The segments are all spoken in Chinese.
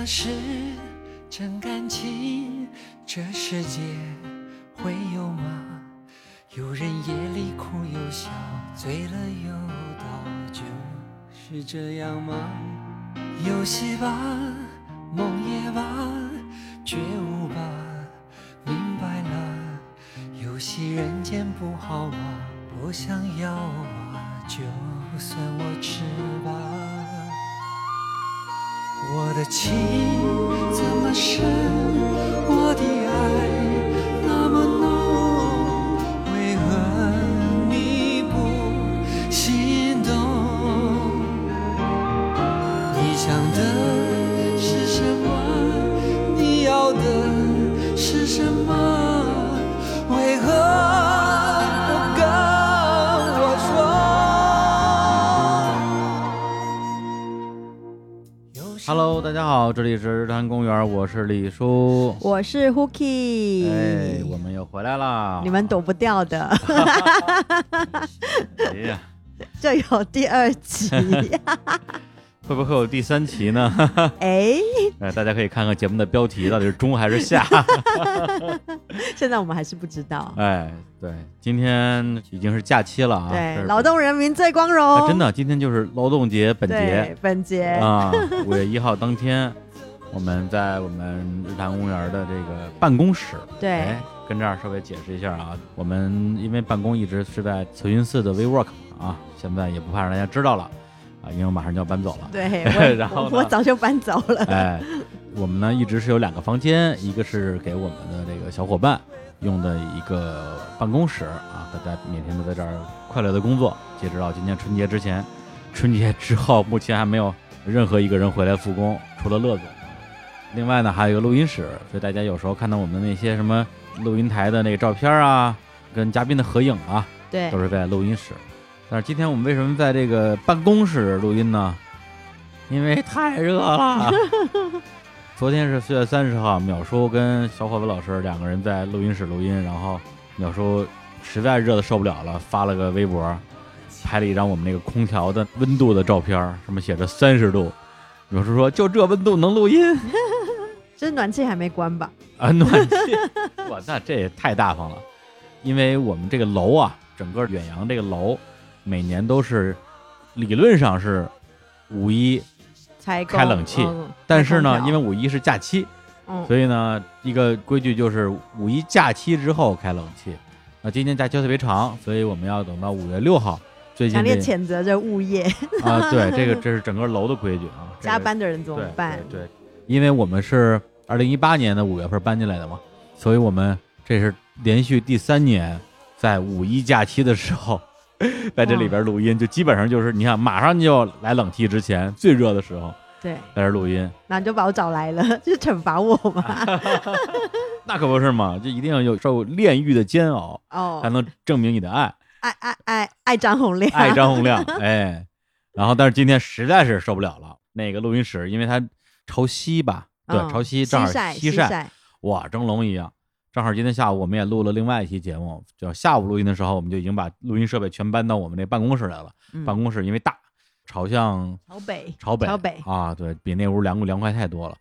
么是真感情？这世界会有吗？有人夜里哭又笑，醉了又倒就，是这样吗？游戏吧，梦也罢，觉悟吧，明白了，游戏人间不好吗？不想要啊，就算我吃吧。我的情怎么深，我的爱好，这里是日坛公园，我是李叔，我是 Hooky，哎，我们又回来了，你们躲不掉的，哎呀，这有第二集。会不会有第三期呢？哎，呃，大家可以看看节目的标题到底是中还是下。现在我们还是不知道。哎，对，今天已经是假期了啊。对，劳动人民最光荣。真的，今天就是劳动节本节。本节啊，五月一号当天，我们在我们日坛公园的这个办公室。对，跟这儿稍微解释一下啊，我们因为办公一直是在慈云寺的 WeWork 啊，现在也不怕让大家知道了。啊，因为我马上就要搬走了。对，然后我早就搬走了。哎，我们呢一直是有两个房间，一个是给我们的这个小伙伴用的一个办公室啊，大家每天都在这儿快乐的工作。截止到今年春节之前，春节之后目前还没有任何一个人回来复工，除了乐总。另外呢，还有一个录音室，所以大家有时候看到我们那些什么录音台的那个照片啊，跟嘉宾的合影啊，对，都是在录音室。但是今天我们为什么在这个办公室录音呢？因为太热了。昨天是四月三十号，淼叔跟小伙子老师两个人在录音室录音，然后淼叔实在热的受不了了，发了个微博，拍了一张我们那个空调的温度的照片，上面写着三十度。淼叔说：“就这温度能录音？这暖气还没关吧？”啊，暖气！哇，那这也太大方了，因为我们这个楼啊，整个远洋这个楼。每年都是，理论上是五一才开冷气，但是呢，因为五一是假期，所以呢，一个规矩就是五一假期之后开冷气。那今年假期特别长，所以我们要等到五月六号。最近强烈谴责这物业啊！对，这个这是整个楼的规矩啊。加班的人怎么办？对，因为我们是二零一八年的五月份搬进来的嘛，所以我们这是连续第三年在五一假期的时候。在这里边录音，就基本上就是你看，马上就来冷气之前最热的时候，对，在这录音，那你就把我找来了，就惩罚我嘛？那可不是嘛，就一定要有受炼狱的煎熬哦，才能证明你的爱，爱爱爱爱张洪亮，爱张洪亮，哎，然后但是今天实在是受不了了，那个录音室因为它朝西吧，对，朝西正好西晒，哇，蒸笼一样。正好今天下午我们也录了另外一期节目，就下午录音的时候，我们就已经把录音设备全搬到我们那办公室来了。办公室因为大，朝向朝北，朝北，朝北啊，对比那屋凉快凉快太多了。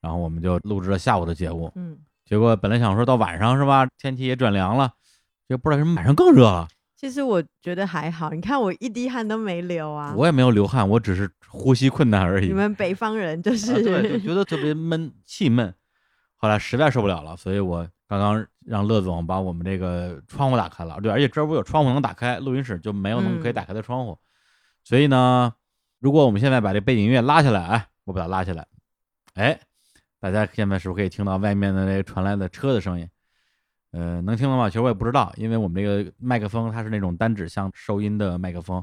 然后我们就录制了下午的节目。嗯，结果本来想说到晚上是吧，天气也转凉了，就不知道为什么晚上更热了。其实我觉得还好，你看我一滴汗都没流啊。我也没有流汗，我只是呼吸困难而已。你们北方人就是对，就觉得特别闷，气闷。后来实在受不了了，所以我。刚刚让乐总把我们这个窗户打开了，对，而且这儿不有窗户能打开，录音室就没有能可以打开的窗户，所以呢，如果我们现在把这背景音乐拉下来，哎，我把它拉下来，哎，大家现在是不是可以听到外面的那个传来的车的声音？呃，能听到吗？其实我也不知道，因为我们这个麦克风它是那种单指向收音的麦克风，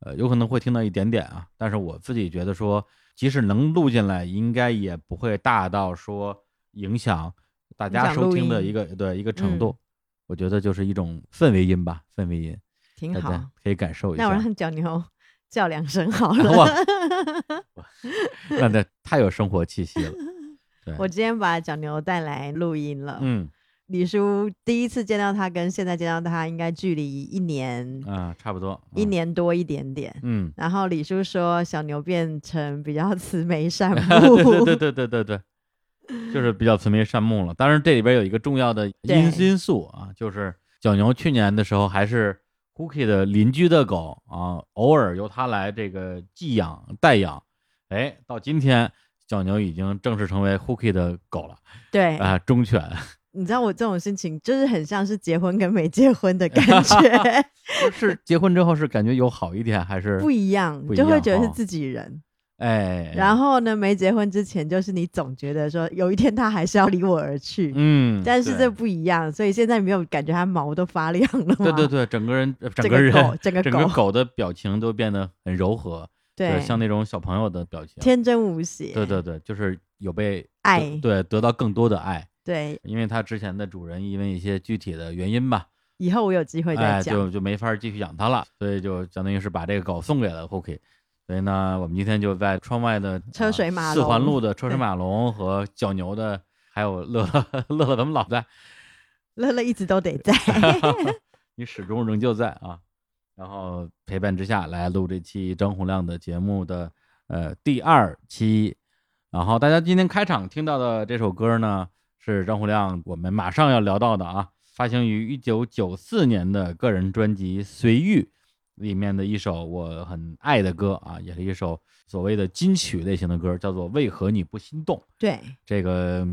呃，有可能会听到一点点啊，但是我自己觉得说，即使能录进来，应该也不会大到说影响。大家收听的一个对一个程度，我觉得就是一种氛围音吧，氛围音挺好，可以感受一下。那我让角牛 叫两声好 了，那那太有生活气息了。我今天把角牛带来录音了，嗯，李叔第一次见到他跟现在见到他应该距离一年、啊，差不多一嗯年多一点点。嗯，然后李叔说小牛变成比较慈眉善目，对对对对对对，就是比较慈眉善目了。当然，这里边有一个重要的因因素啊，就是小牛去年的时候还是 Cookie 的邻居的狗啊，偶尔由他来这个寄养代养。哎，到今天小牛已经正式成为 Cookie 的狗了对，啊，忠犬。你知道我这种心情就是很像是结婚跟没结婚的感觉 是结婚之后是感觉有好一点，还是不一样，就会觉得是自己人。哎，然后呢，没结婚之前就是你总觉得说有一天他还是要离我而去，嗯，但是这不一样，所以现在没有感觉他毛都发亮了吗？对对对，整个人呃整 整个个人狗整个整个狗。狗的表情都变得很柔和，对，像那种小朋友的表情。天真无邪，对对对，就是有被爱。对得到更多的爱，对。因为它之前的主人因为一些具体的原因吧，以后我有机会再哎，讲。就就没法继续养它了，所以就相当于是把这个狗送给了 Cookie。所以呢，我们今天就在窗外的车水马龙啊四环路的车水马龙和角牛的，还有乐乐乐乐他们老在，乐乐一直都得在，你始终仍旧在啊。然后陪伴之下来录这期张洪亮的节目的呃第二期。然后大家今天开场听到的这首歌呢，是张洪亮我们马上要聊到的啊，发行于一九九四年的个人专辑《随遇》里面的一首我很爱的歌啊，也是一首所谓的金曲类型的歌，叫做《为何你不心动》。对，这个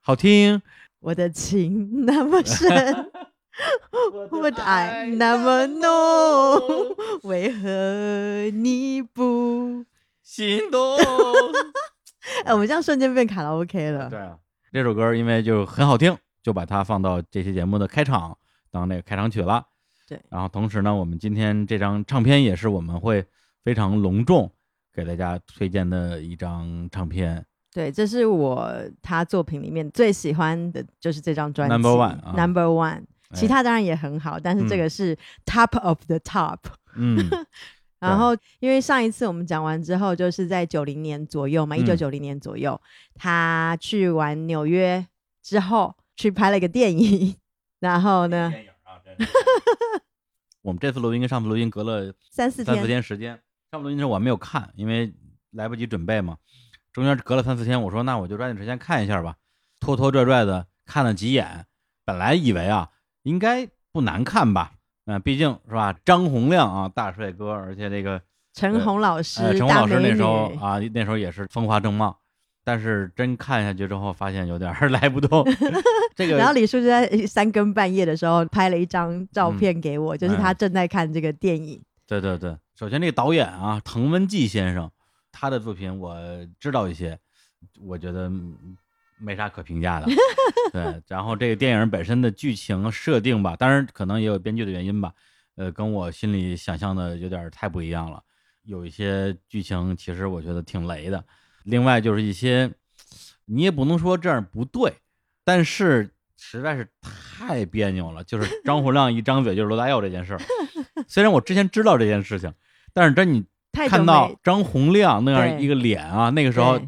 好听，我的情那么深，我的爱那么浓，为何你不？心动。哎，我们这样瞬间变卡拉 OK 了。对啊，这首歌因为就很好听，就把它放到这期节目的开场当那个开场曲了。对。然后同时呢，我们今天这张唱片也是我们会非常隆重给大家推荐的一张唱片。对，这是我他作品里面最喜欢的，就是这张专辑 Number one 啊。Number One。其哎。他当然也很好，但是这嗯。个是 Top of the Top。嗯，然后，因为上一次我们讲完之后，就是在九零年左右嘛，一九嗯。九零年左右，他去完纽约之后，去拍了一个电影，然后呢，我们这次录音跟上次录音隔了三四三四天，时间，上次录音时候我没有看，因为来不及准备嘛，中间隔了三四天，我说那我就抓紧时间看一下吧，拖拖拽拽的看了几眼，本来以为啊应该不难看吧，嗯、毕竟是吧，张洪亮啊大帅哥，而且这个陈红老师，呃陈红老师那时候啊那时候也是风华正茂。但是真看下去之后，发现有点儿 来不动。这个然后李叔就在三更半夜的时候拍了一张照嗯片给我，就是哎他正在看这个电影。对对对，首先这个导演啊，滕文骥先生，他的作品我知道一些，我觉得嗯没啥可评价的。对，然后这个电影本身的剧情设定吧，当然可能也有编剧的原因吧，呃，跟我心里想象的有点太不一样了。有一些剧情其实我觉得挺雷的，另外就是一些你也不能说这样不对，但是实在是太别扭了。就是 张洪亮一张嘴就是罗大佑这件事儿，虽然我之前知道这件事情，但是真你看到张洪亮那样一个脸啊，那个时候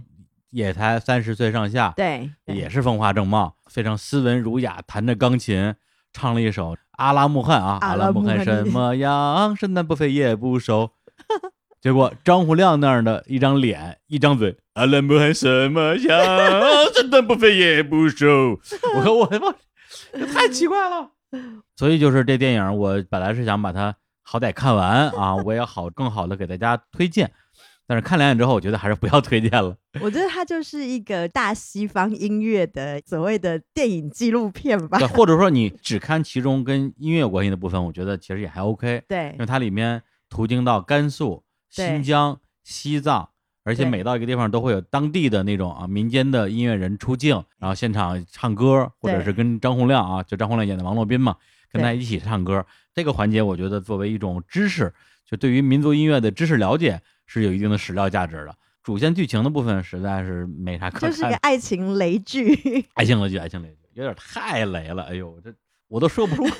也才三十岁上下，对，对也是风华正茂，非常斯文儒雅，弹着钢琴，唱了一首《阿拉木汗》啊，阿阿拉木汗拉木汗什么样？身段不肥也不瘦。结果张洪亮那样的一张脸，一张嘴，阿拉木汗什么样？生蛋不肥也不瘦。我说我他妈，这太奇怪了。所以就是这电影，我本来是想把它好歹看完啊，我也好更好的给大家推荐。但是看两眼之后，我觉得还是不要推荐了。我觉得它就是一个大西方音乐的所谓的电影纪录片吧对，。或者说你只看其中跟音乐有关系的部分，我觉得其实也还 OK，对因为它里面途经到甘肃、对新疆、西藏，而且每到一个地方都会有当地的那种啊民间的音乐人出镜，然后现场唱歌，或者是跟张洪亮啊，就张洪亮演的王洛宾嘛，跟他一起唱歌。这个环节，我觉得作为一种知识，就对于民族音乐的知识了解是有一定的史料价值的。主线剧情的部分实在是没啥可看的，就是一个 爱情雷剧，爱情雷剧，爱情雷剧有点太雷了。哎呦，这我都说不出口，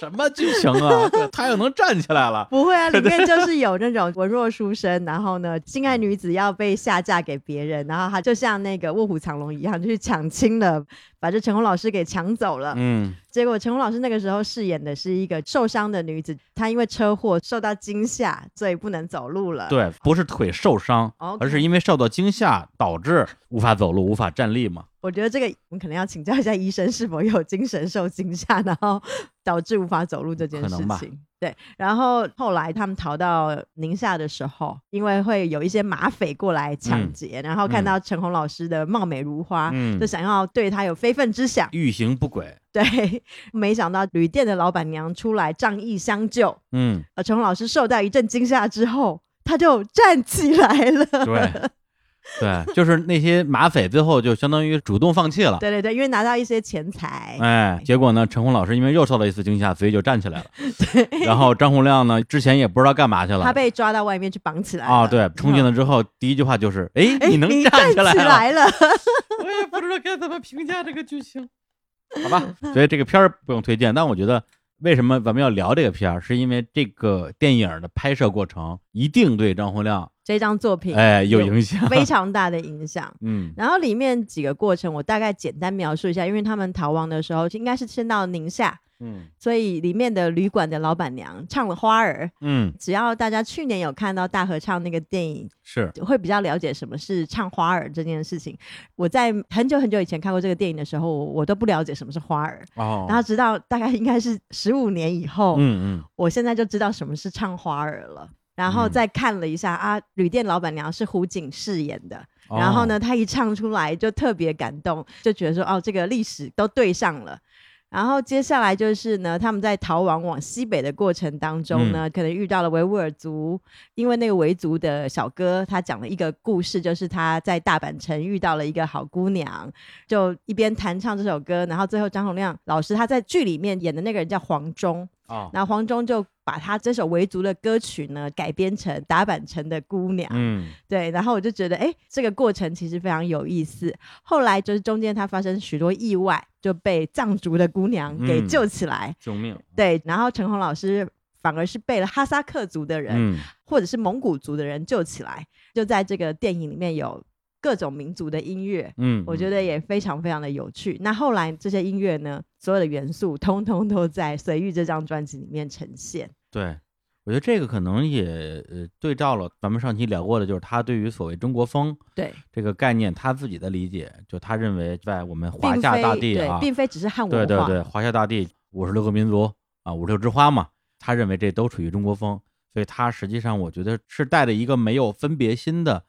什么剧情啊？对他又能站起来了，不会啊，里面就是有那种文弱书生，然后呢，心爱女子要被下嫁给别人，然后他就像那个卧虎藏龙一样，就去抢亲了，把这陈红老师给抢走了。嗯，结果陈红老师那个时候饰演的是一个受伤的女子，她因为车祸受到惊吓，所以不能走路了。对，不是腿受伤而是因为受到惊吓导致无法走路、无法站立嘛。我觉得这个我们可能要请教一下医生，是否有精神受惊吓，然后导致无法走路这件事情。对，然后后来他们逃到宁夏的时候，因为会有一些马匪过来抢劫，然后看到陈红老师的貌美如花，嗯就，想要对他有非分之想。欲行不轨。对，没想到旅店的老板娘出来仗义相救，嗯，呃，陈红老师受到一阵惊吓之后，他就站起来了。对，对，就是那些马匪最后就相当于主动放弃了。对对对，因为拿到一些钱财，哎，结果呢，陈红老师因为又受到一次惊吓，所以就站起来了。对然后张洪亮呢，之前也不知道干嘛去了。他被抓到外面去绑起来了。啊，对，冲进了，之后，第一句话就是：“哎，哎，你能站站起来了。来了。我也不知道该怎么评价这个剧情，好吧？所以这个片儿不用推荐，但我觉得为什么咱们要聊这个片儿，是因为这个电影的拍摄过程一定对张洪亮这张作品哎有影响。非常大的影响。嗯然后里面几个过程，我大概简单描述一下，因为他们逃亡的时候应该是先到宁夏，嗯所以里面的旅馆的老板娘唱了《花儿》。嗯，只要大家去年有看到大合唱那个电影，是会比较了解什么是唱花儿这件事情。我在很久很久以前看过这个电影的时候，我我都不了解什么是花儿，哦，然后直到大概应该是十五年以后，嗯嗯我现在就知道什么是唱花儿了。然后再看了一下、啊，旅店老板娘是胡锦饰演的，哦然后呢，她一唱出来就特别感动，就觉得说哦，这个历史都对上了。然后接下来就是呢，他们在逃亡往西北的过程当中嗯。呢，可能遇到了维吾尔族，因为那个维族的小哥他讲了一个故事，就是他在大阪城遇到了一个好姑娘，就一边弹唱这首歌，然后最后张洪亮老师他在剧里面演的那个人叫黄忠，哦，然后黄忠就把他这首维族的歌曲呢改编成打板城的姑娘，嗯。对，然后我就觉得，哎，这个过程其实非常有意思。后来就是中间他发生许多意外，就被藏族的姑娘给嗯。救起来，救命，对，然后陈红老师反而是被了哈萨克族的人、嗯。或者是蒙古族的人救起来，就在这个电影里面有各种民族的音乐。嗯，我觉得也非常非常的有趣。那后来这些音乐呢，所有的元素通通都在《随遇》这张专辑里面呈现。对。我觉得这个可能也呃对照了咱们上期聊过的，就是他对于所谓中国风对，这个概念他自己的理解，就他认为在我们华夏大地啊，对，并非只是汉文化。对对对，华夏大地五十六个民族啊，五十六枝花嘛，他认为这都属于中国风，所以他实际上我觉得是带着一个没有分别心的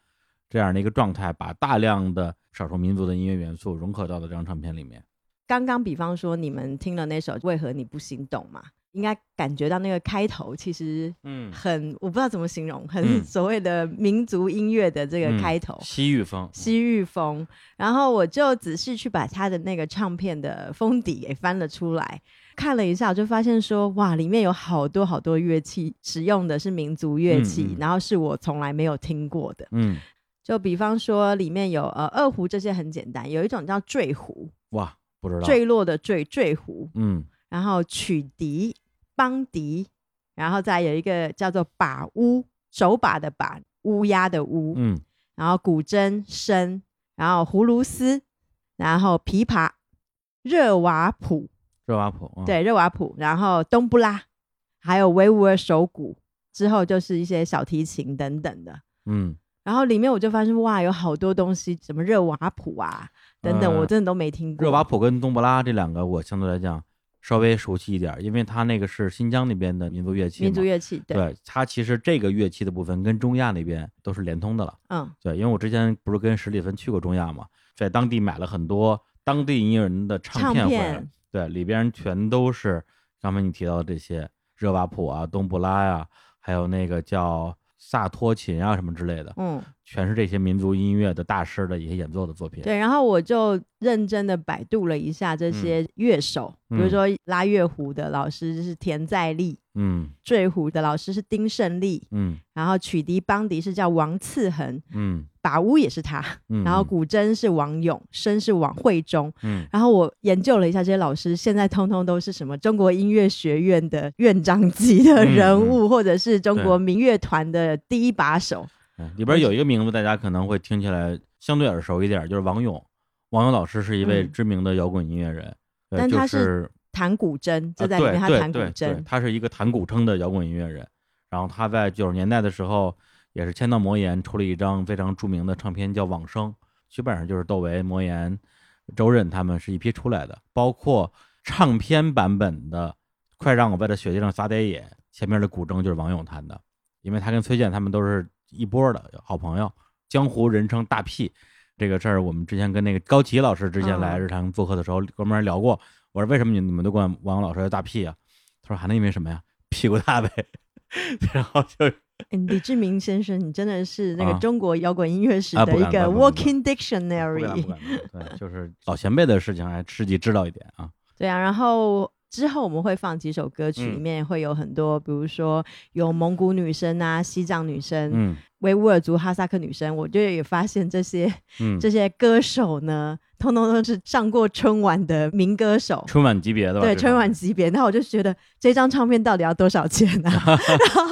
这样的一个状态，把大量的少数民族的音乐元素融合到了这张唱片里面。刚刚比方说你们听了那首《为何你不心动》嘛，应该感觉到那个开头其实嗯很，我不知道怎么形容，很嗯所谓的民族音乐的这个开头。西域风，西域风，然后我就仔细去把他的那个唱片的封底给翻了出来，看了一下，我就发现说，哇，里面有好多好多乐器，使用的是民族乐器，嗯嗯然后是我从来没有听过的。嗯，就比方说，里面有呃二胡，这些很简单，有一种叫坠胡，哇，不知道，坠落的坠坠胡，嗯。然后曲笛、邦笛，然后再有一个叫做把乌，手把的把，乌鸦的乌，嗯。然后古筝、笙，然后葫芦丝，然后琵琶、热瓦普，热瓦普，嗯，对，热瓦普，然后冬不拉，还有维吾尔手鼓，之后就是一些小提琴等等的。嗯，然后里面我就发现哇，有好多东西，什么热瓦普啊等等，呃我真的都没听过。热瓦普跟冬不拉这两个，我相对来讲稍微熟悉一点，因为它那个是新疆那边的民族乐器嘛，民族乐器，对，对它其实这个乐器的部分跟中亚那边都是连通的了。嗯，对，因为我之前不是跟史蒂芬去过中亚嘛，在当地买了很多当地音乐人的唱唱片回来，片对，里边全都是刚才你提到的这些热瓦普啊、冬不拉呀、还有那个叫萨托琴啊什么之类的，嗯，全是这些民族音乐的大师的一些演奏的作品。对。然后我就认真的百度了一下这些乐手，嗯比如说拉乐胡的老师是田在利，嗯。坠胡的老师是丁胜利，嗯。然后曲笛邦笛是叫王次恒，嗯把乌也是他，嗯，然后古筝是王勇，笙是王慧忠。嗯，然后我研究了一下这些老师，现在通通都是什么中国音乐学院的院长级的人物，或者是中国民乐团的第一把手。嗯，里边有一个名字，大家可能会听起来相对耳熟一点，就是王勇。王勇老师是一位知名的摇滚音乐人，但他是弹古筝，就在里面他弹古筝。他是一个弹古筝的摇滚音乐人。然后他在九十年代的时候，也是签到魔岩，出了一张非常著名的唱片，叫《往生》，基本上就是窦唯、魔岩、周润他们是一批出来的。包括唱片版本的《快让我在这雪地上撒点野》，前面的古筝就是王勇弹的，因为他跟崔健他们都是一波的好朋友。江湖人称大 P，这个事儿我们之前跟那个高奇老师之前来日常做客的时候，哥们聊过。我说为什么你你们都管王勇老师叫大屁啊？他说还能因为什么呀？屁股大呗。然后就，李志明先生，你真的是那个中国摇滚音乐史的一个 walking dictionary。对，就是老前辈的事情还自己知道一点啊。对啊，然后之后我们会放几首歌曲，里面会有很多，比如说有蒙古女生啊、西藏女生、嗯、维吾尔族、哈萨克女生。我就也发现这些，嗯，这些歌手呢。通通都是上过春晚的民歌手，春晚级别的吧？对，春晚级别。那我就觉得这张唱片到底要多少钱呢？然 后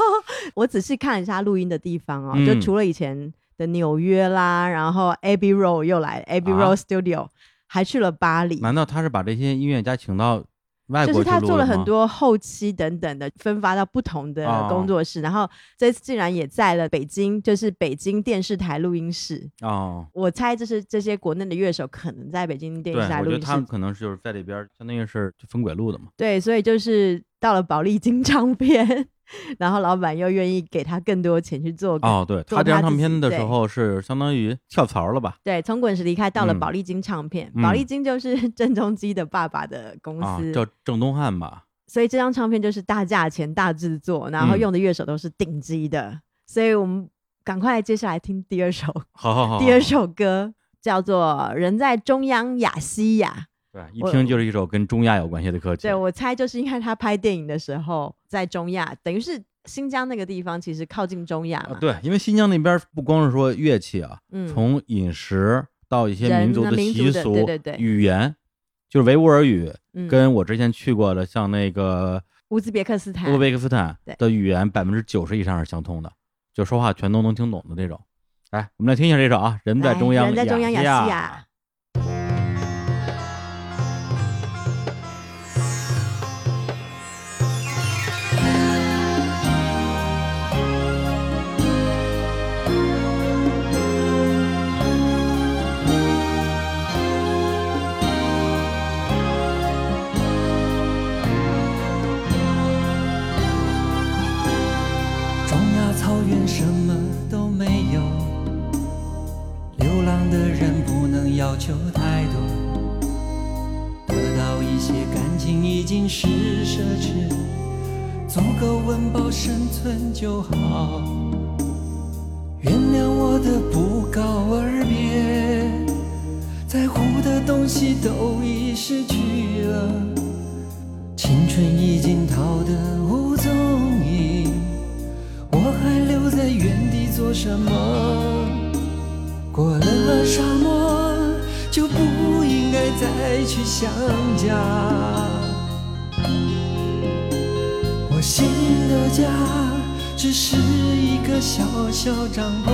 我仔细看一下录音的地方哦，就除了以前的纽约啦，然后 Abbey Road 又来 Abbey Road Studio，还去了巴黎。难道他是把这些音乐家请到？就是他做了很多后期等等的，分发到不同的工作室，然后这次竟然也在了北京，就是北京电视台录音室。哦，我猜这是这些国内的乐手可能在北京电视台录音室，他们可能是就是在里边，相当于是分轨录的嘛。对，所以就是到了保利金唱片。然后老板又愿意给他更多钱去做哦，对他这张唱片的时候是相当于跳槽了吧？对，从滚石离开到了宝丽金唱片，宝丽金就是 郑中基的爸爸的公司，叫郑东汉吧。所以这张唱片就是大价钱、大制作，然后用的乐手都是顶级的。所以我们赶快接下来听第二首，好好好，第二首歌叫做《人在中央亚西亚》。对，一听就是一首跟中亚有关系的歌曲。对，我猜就是因为他拍电影的时候在中亚，等于是新疆那个地方，其实靠近中亚嘛。对，因为新疆那边不光是说乐器啊，从饮食到一些民族的习俗、对对对，语言，就是维吾尔语，跟我之前去过的像那个乌兹别克斯坦、乌兹别克斯坦的语言，百分之九十以上是相通的，就说话全都能听懂的这种。来，我们来听一下这首啊，《人在中央人在中央亚细亚》。求太多，得到一些感情已经是奢侈，足够温饱生存就好。原谅我的不告而别，在乎的东西都已失去了，青春已经逃得无踪影。我还留在原地做什么？过了沙漠再去想家。我心的家只是一个小小帐篷，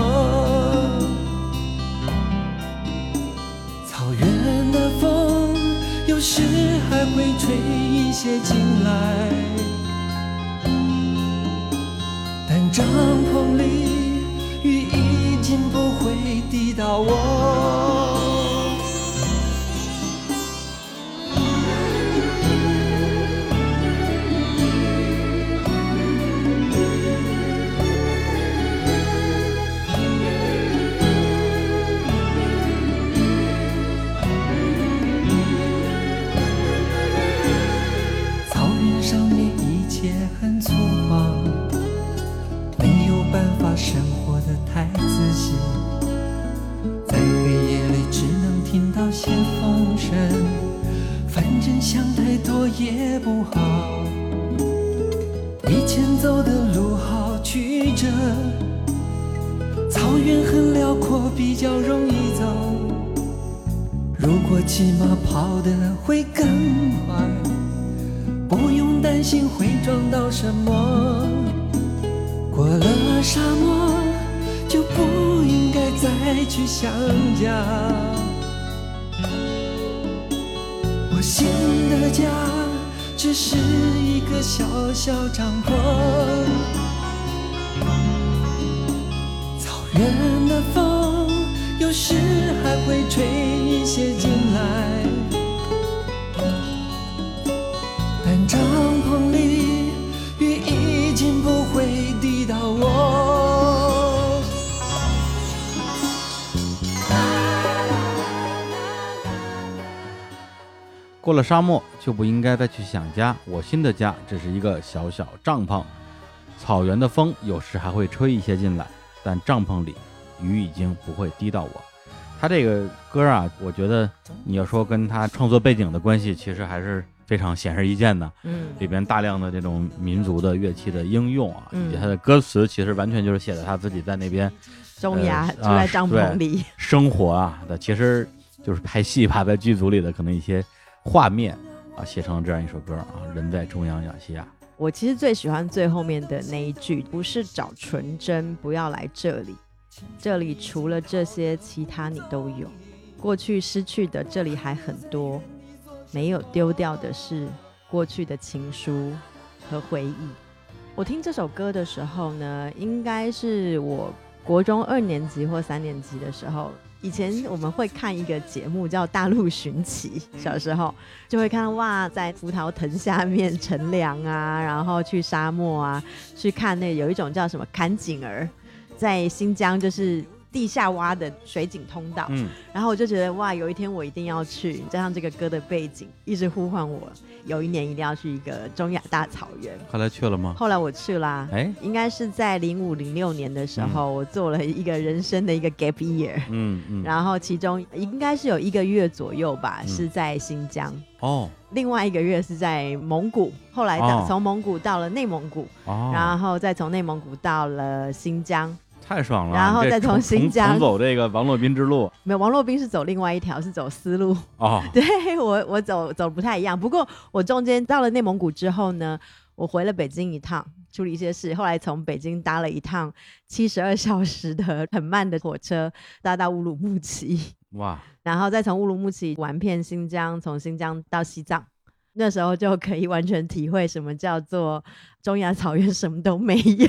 草原的风有时还会吹一些进来。但帐篷里，雨已经不会滴到我。想太多也不好，以前走的路好曲折草原很辽阔，比较容易走。如果骑马跑得会更快，不用担心会撞到什么。过了沙漠，就不应该再去想家。新的家只是一个小小帐篷，草原的风有时还会吹一些进来，过了沙漠就不应该再去想家，我新的家只是一个小小帐篷。草原的风有时还会吹一些进来，但帐篷里雨已经不会滴到我。他这个歌啊，我觉得你要说跟他创作背景的关系，其实还是非常显而易见的。嗯里边大量的这种民族的乐器的应用啊，嗯以及他的歌词，其实完全就是写的他自己在那边中亚呃住在帐啊篷里，生活啊的，其实就是拍戏吧，在剧组里的可能一些画面啊，写成了这样一首歌啊，人在中央亚细亚。我其实最喜欢最后面的那一句，不是找纯真，不要来这里，这里除了这些，其他你都有。过去失去的，这里还很多，没有丢掉的是过去的情书和回忆。我听这首歌的时候呢，应该是我国中二年级或三年级的时候。以前我们会看一个节目叫《大陆寻奇》，小时候就会看到哇，在葡萄藤下面乘凉啊，然后去沙漠啊，去看那有一种叫什么坎井儿，在新疆就是地下挖的水井通道，嗯，然后我就觉得哇，有一天我一定要去，加上这个歌的背景一直呼唤我，有一年一定要去一个中亚大草原。后来去了吗？后来我去啦，哎，应该是在零五零六年的时候，我做了一个人生的一个 gap year，、嗯嗯，然后其中应该是有一个月左右吧，嗯。是在新疆。哦。另外一个月是在蒙古，后来到哦。从蒙古到了内蒙古，哦，然后再从内蒙古到了新疆。太爽了，然后再从新疆重走这个王洛宾之路。没有，王洛宾是走另外一条，是走丝路。哦，对我我走走不太一样，不过我中间到了内蒙古之后呢，我回了北京一趟，处理一些事，后来从北京搭了一趟七十二小时的很慢的火车，搭到乌鲁木齐，哇，然后再从乌鲁木齐玩遍新疆，从新疆到西藏。那时候就可以完全体会什么叫做中亚草原什么都没有。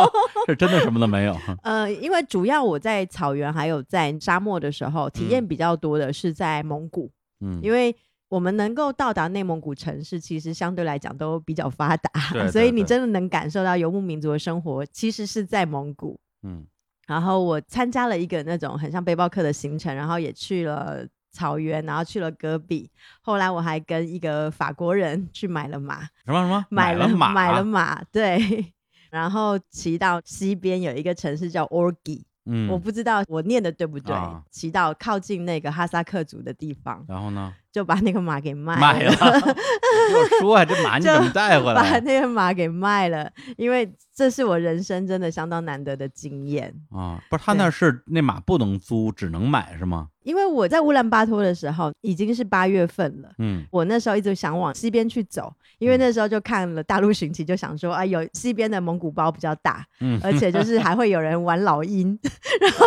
是真的什么都没有，呃，因为主要我在草原还有在沙漠的时候，体验嗯。比较多的是在蒙古，嗯，因为我们能够到达内蒙古城市，其实相对来讲都比较发达，对对所以你真的能感受到游牧民族的生活，其实是在蒙古。嗯。然后我参加了一个那种很像背包客的行程，然后也去了草原，然后去了戈壁。后来我还跟一个法国人去买了马，什么什么买了了马，买了马，对。然后骑到西边有一个城市叫 Orgi，、嗯，我不知道我念的对不对。啊骑到靠近那个哈萨克族的地方，然后呢，就把那个马给卖买了，给 我说啊，这马你怎么带回来把？那个马给卖了，因为这是我人生真的相当难得的经验。啊，不是他那儿是那马不能租，只能买是吗？因为我在乌兰巴托的时候已经是八月份了，嗯我那时候一直想往西边去走，因为那时候就看了大陆寻奇，就想说啊，有西边的蒙古包比较大，嗯，而且就 是还会有人玩老鹰，然后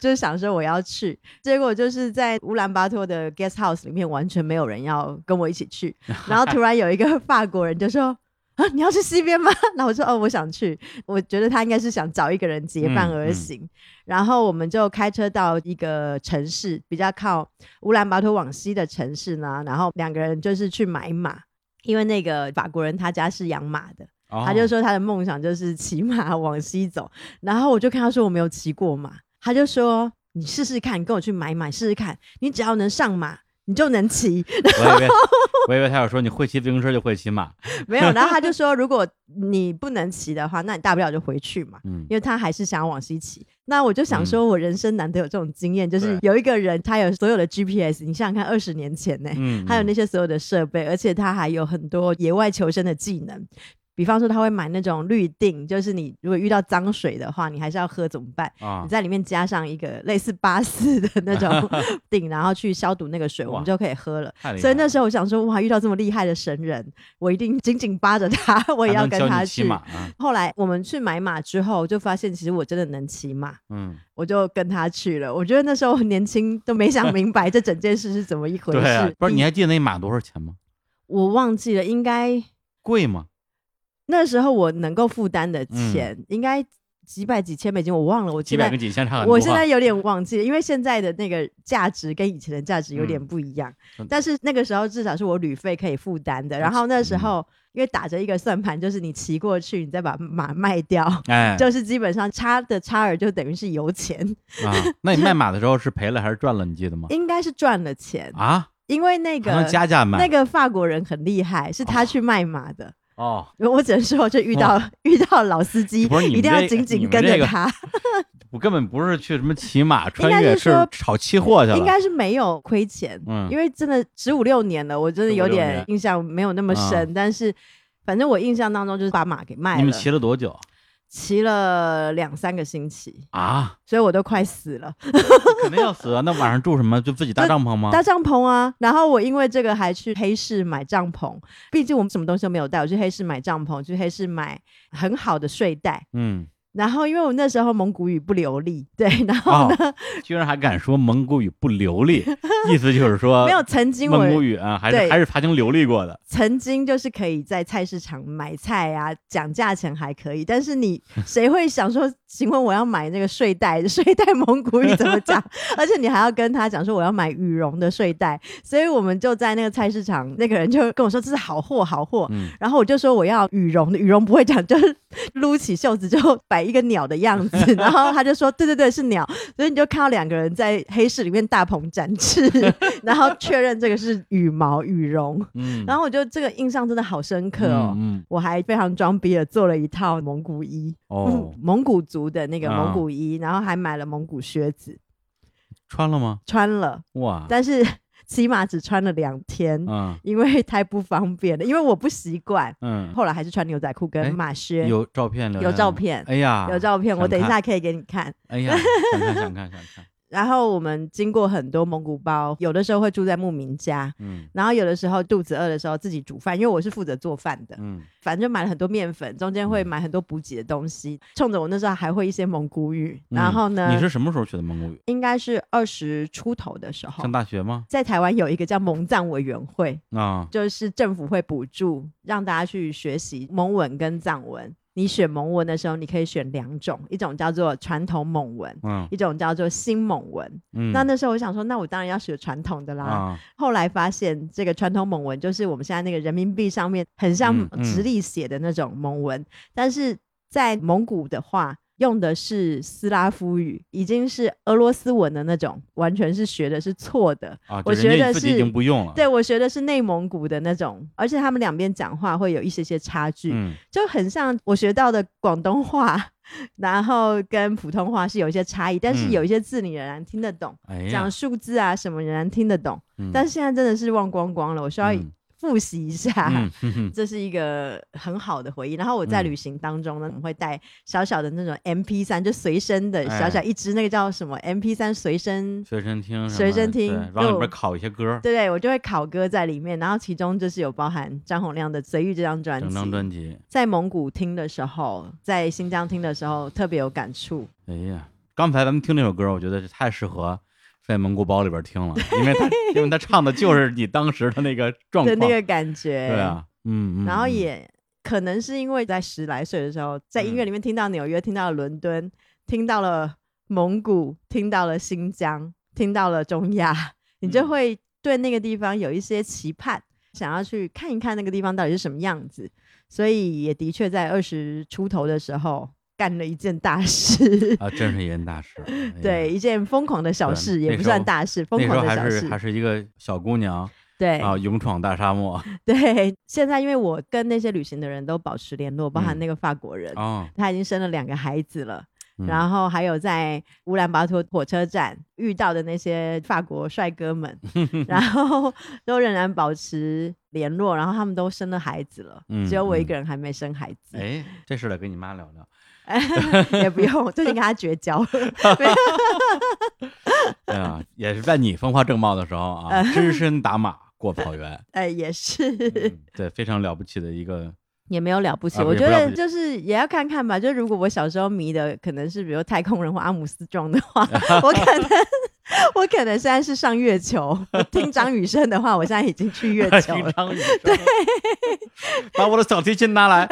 就是想说我要去，结果就是在乌兰巴托的 guest house 里面完全没有人要跟我一起去，然后突然有一个法国人就说。啊，你要去西边吗？那我说哦，我想去。我觉得他应该是想找一个人结伴嗯嗯而行。然后我们就开车到一个城市，比较靠乌兰巴托往西的城市呢。然后两个人就是去买马，因为那个法国人他家是养马的，他就哦说他的梦想就是骑马往西走，然后我就看他说我没有骑过马，他就说你试试看，跟我去买马试试看，你只要能上马，你就能骑。我以为我以为他要说你会骑自行车就会骑马，没有，然后他就说如果你不能骑的话，那你大不了就回去嘛。嗯因为他还是想要往西骑，那我就想说，我人生难得有这种经验，就是有一个人他有所有的 GPS，你想想看，二十年前呢、嗯，还有嗯那些所有的设备，而且他还有很多野外求生的技能。比方说他会买那种滤定，就是你如果遇到脏水的话，你还是要喝怎么办？啊你，在里面加上一个类似巴斯的那种 定，然后去消毒那个水，我们就可以喝了。所以那时候我想说，哇，遇到这么厉害的神人，我一定紧紧扒着他，我也要跟他去马。啊，后来我们去买马之后，就发现其实我真的能骑马，嗯，我就跟他去了。我觉得那时候很年轻，都没想明白这整件事是怎么一回事。对啊，不是你还记得那马多少钱吗？我忘记了，应该贵吗？那时候我能够负担的钱，应该几百几千美金，我忘了。我几百跟几千差很多啊。我现在有点忘记了，因为现在的那个价值跟以前的价值有点嗯不一样。嗯但是那个时候至少是我旅费可以负担的。然后那时候因为打着一个算盘，就是你骑过去，你再把马卖掉，哎，就是基本上差的差额就等于是油钱，啊，那你卖马的时候是赔了还是赚了？你记得吗？应该是赚了钱，啊，因为那个。加价卖？那个法国人很厉害，是他去卖马的。哦，我只能说，就遇到遇到老司机，不是你一定要这紧紧跟着他。我根本不是去什么骑马穿 应该越，是说炒期货去了。应该是没有亏钱，嗯。因为真的十五六年了，我真的有点印象没有那么深，但是反正我印象当中就是把马给卖了，你们骑了多久骑了两三个星期，啊？所以我都快死了，肯定要死啊！那晚上住什么？就自己搭帐篷吗？搭帐篷啊，然后我因为这个还去黑市买帐篷，毕竟我们什么东西都没有带，我去黑市买帐篷，去黑市买很好的睡袋。嗯，然后，因为我那时候蒙古语不流利，对，然后呢，哦，居然还敢说蒙古语不流利，意思就是说没有曾经蒙古语啊，还是还是曾经流利过的。曾经就是可以在菜市场买菜啊，讲价钱还可以，但是你 谁会想说，请问我要买那个睡袋，睡袋蒙古语怎么讲？而且你还要跟他讲说我要买羽绒的睡袋，所以我们就在那个菜市场，那个人就跟我说这是好货好货，嗯，然后我就说我要羽绒的，羽绒不会讲，就是撸起袖子就摆一个鸟的样子，然后他就说对对对是鸟，所以你就看到两个人在黑市里面大鹏展翅，然后确认这个是羽毛羽绒。嗯，然后我觉得这个印象真的好深刻哦。嗯，嗯。我还非常装逼的做了一套蒙古衣，哦，蒙古族的那个啊。蒙古衣，然后还买了蒙古靴子。穿了吗？穿了，哇，但是起码只穿了两天，嗯。因为太不方便了，因为我不习惯。嗯，后来还是穿牛仔裤哎跟马靴，有照片的有照片哎呀，有照片，我等一下可以给你看。哎呀，想看想看想看，然后我们经过很多蒙古包，有的时候会住在牧民家，嗯然后有的时候肚子饿的时候自己煮饭，因为我是负责做饭的，嗯，反正就买了很多面粉，中间会买很多补给的东西。冲着我那时候还会一些蒙古语，嗯然后呢，你是什么时候学的蒙古语？应该是二十出头的时候上，大学吗？在台湾有一个叫蒙藏委员会，啊，就是政府会补助让大家去学习蒙文跟藏文。你选蒙文的时候，你可以选两种，一种叫做传统蒙文，嗯一种叫做新蒙文。嗯，那那时候我想说，那我当然要学传统的啦。啊，后来发现，这个传统蒙文就是我们现在那个人民币上面很像直立写的那种蒙文，但是在蒙古的话。用的是斯拉夫语，已经是俄罗斯文的那种，完全是学的是错的。啊，我就人觉得家自己已是经不用了，对我学的是内蒙古的那种，而且他们两边讲话会有一些些差距，嗯就很像我学到的广东话，然后跟普通话是有一些差异，但是嗯有一些字你仍然听得懂，哎讲，数字啊什么仍然听得懂。嗯但是现在真的是忘光光了，我需要嗯复习一下。这是一个很好的回忆。然后我在嗯旅行当中呢，我们会带小小的那种 MP 三，就随身的哎小小一支，那个叫什么 MP 三随身。随身听随身听然后里就边拷一些歌，对对，我就会考歌在里面，然后其中就是有包含张洪亮的《随遇》这张专辑整张辑，专辑。在蒙古听的时候，在新疆听的时候特别有感触。哎呀，刚才咱们听那首歌，我觉得是太适合在蒙古包里边听了，因为他因为他唱的就是你当时的那个状况，的那个感觉，对啊，嗯嗯，然后嗯。也可能是因为在十来岁的时候，在音乐里面听到纽约，听到了伦敦，听到了蒙古，听到了新疆，听到了中亚，你就嗯。会对那个地方有一些期盼，想要去看一看那个地方到底是什么样子。所以也的确在二十出头的时候干了一件大事，啊，真是一件大事。对，，一件疯狂的小事，也不算大事，疯狂的小还是还。是一个小姑娘对啊，勇闯大沙漠对，现在因为我跟那些旅行的人都保持联络，包含嗯那个法国人，啊，他已经生了两个孩子了。嗯然后还有在乌兰巴托火车站遇到的那些法国帅哥们，然后都仍然保持联络，然后他们都生了孩子了，嗯只有我一嗯个人还没生孩子，哎，这事得跟你妈聊聊。也不用，最近跟他绝交了。对啊，也是在你风华正茂的时候啊，只身打马过草原，哎，也是，嗯对，非常了不起的一个。也没有了不起。啊我觉得就是也要看看吧。就如果我小时候迷的可能是比如太空人或阿姆斯壮的话，我可能我可能现在是上月球。我听张雨生的话，我现在已经去月球了。张雨生，把我的小提琴拿来。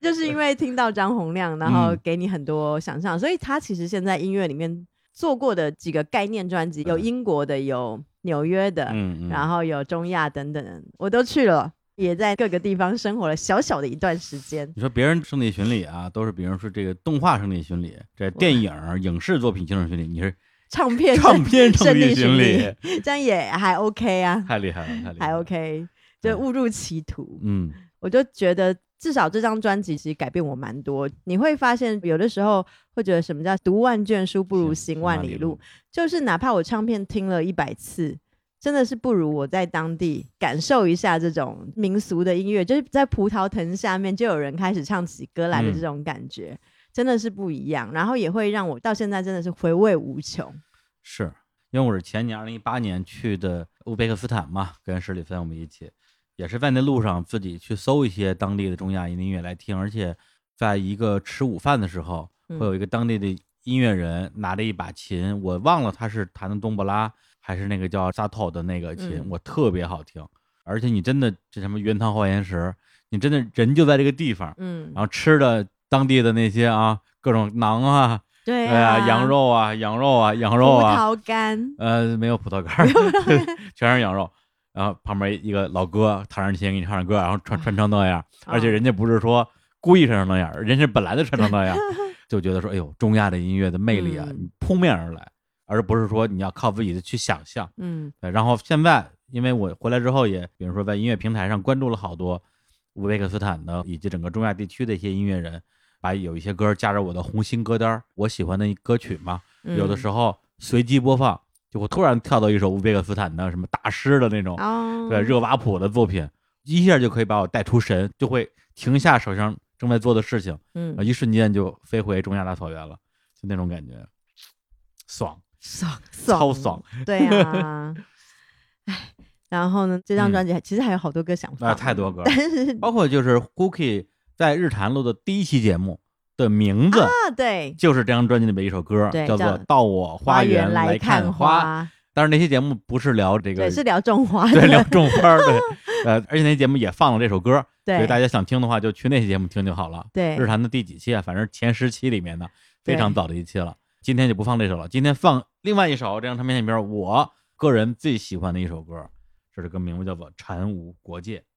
就是因为听到张洪亮，然后嗯。给你很多想象，所以他其实现在音乐里面做过的几个概念专辑，有嗯英国的，有纽约的，嗯嗯，然后有中亚等等，我都去了，也在各个地方生活了小小的一段时间。你说别人圣地巡礼啊，都是比如说这个动画圣地巡礼，这电影、影视作品精神巡礼，你是 唱片唱片圣地巡礼，这样也还 OK 啊，太厉害了，太厉害了，还 OK，就误入歧途。嗯。我就觉得至少这张专辑其实改变我蛮多。你会发现有的时候会觉得什么叫读万卷书不如行万里路，，就是哪怕我唱片听了一百次。真的是不如我在当地感受一下这种民俗的音乐，就是在葡萄藤下面就有人开始唱起歌来的嗯这种感觉，真的是不一样。然后也会让我到现在真的是回味无穷。是因为我是前年二零一八年去的乌兹别克斯坦嘛，跟史里芬我们一起，也是在那路上自己去搜一些当地的中亚音乐来听，而且在一个吃午饭的时候，嗯会有一个当地的音乐人拿着一把琴，我忘了他是弹的冬不拉还是那个叫萨透的那个琴，嗯。我特别好听，而且你真的这什么原汤化原石，你真的人就在这个地方，嗯。然，后吃的当地的那些啊各种馕啊，对对啊，啊，羊肉啊，羊肉啊，羊肉葡啊，萄干，呃，没有葡萄干儿，全是羊肉。然后旁边一个老哥弹着琴给你唱着歌，然后穿穿成那样，而且哦人家不是说故意穿成那样，人家本来就穿成那样，就觉得说，哎呦，中亚的音乐的魅力啊，扑面而来，而不是说你要靠自己的去想象。嗯。对，然后现在，因为我回来之后也，比如说在音乐平台上关注了好多乌兹别克斯坦的以及整个中亚地区的一些音乐人，把有一些歌加入我的红心歌单，我喜欢的歌曲嘛，有的时候候随机播放，就会突然跳到一首乌兹别克斯坦的什么大师的那种，哦，对热瓦普的作品，一下就可以把我带出神，就会停下手上正在做的事情，嗯啊，一瞬间就飞回中亚大草原了，就那种感觉，爽，爽爽超爽，对啊，哎，然后呢，这张嗯专辑还其实还有好多歌想那放，太多歌了，但是包括就是 Cookie 在日坛录的第一期节目的名字。啊，对，就是这张专辑里面一首歌，对叫做《到我花园来看花，但是那期节目不是聊这个，对，是聊种花 对，聊种花，对，呃，而且那节目也放了这首歌，所以大家想听的话就去那期节目听就好了。对日坛的第几期啊？反正前十期里面的非常早的一期了。今天就不放这首了，今天放另外一首这张唱片里边我个人最喜欢的一首歌，这首歌名字叫做《禅无国界》。“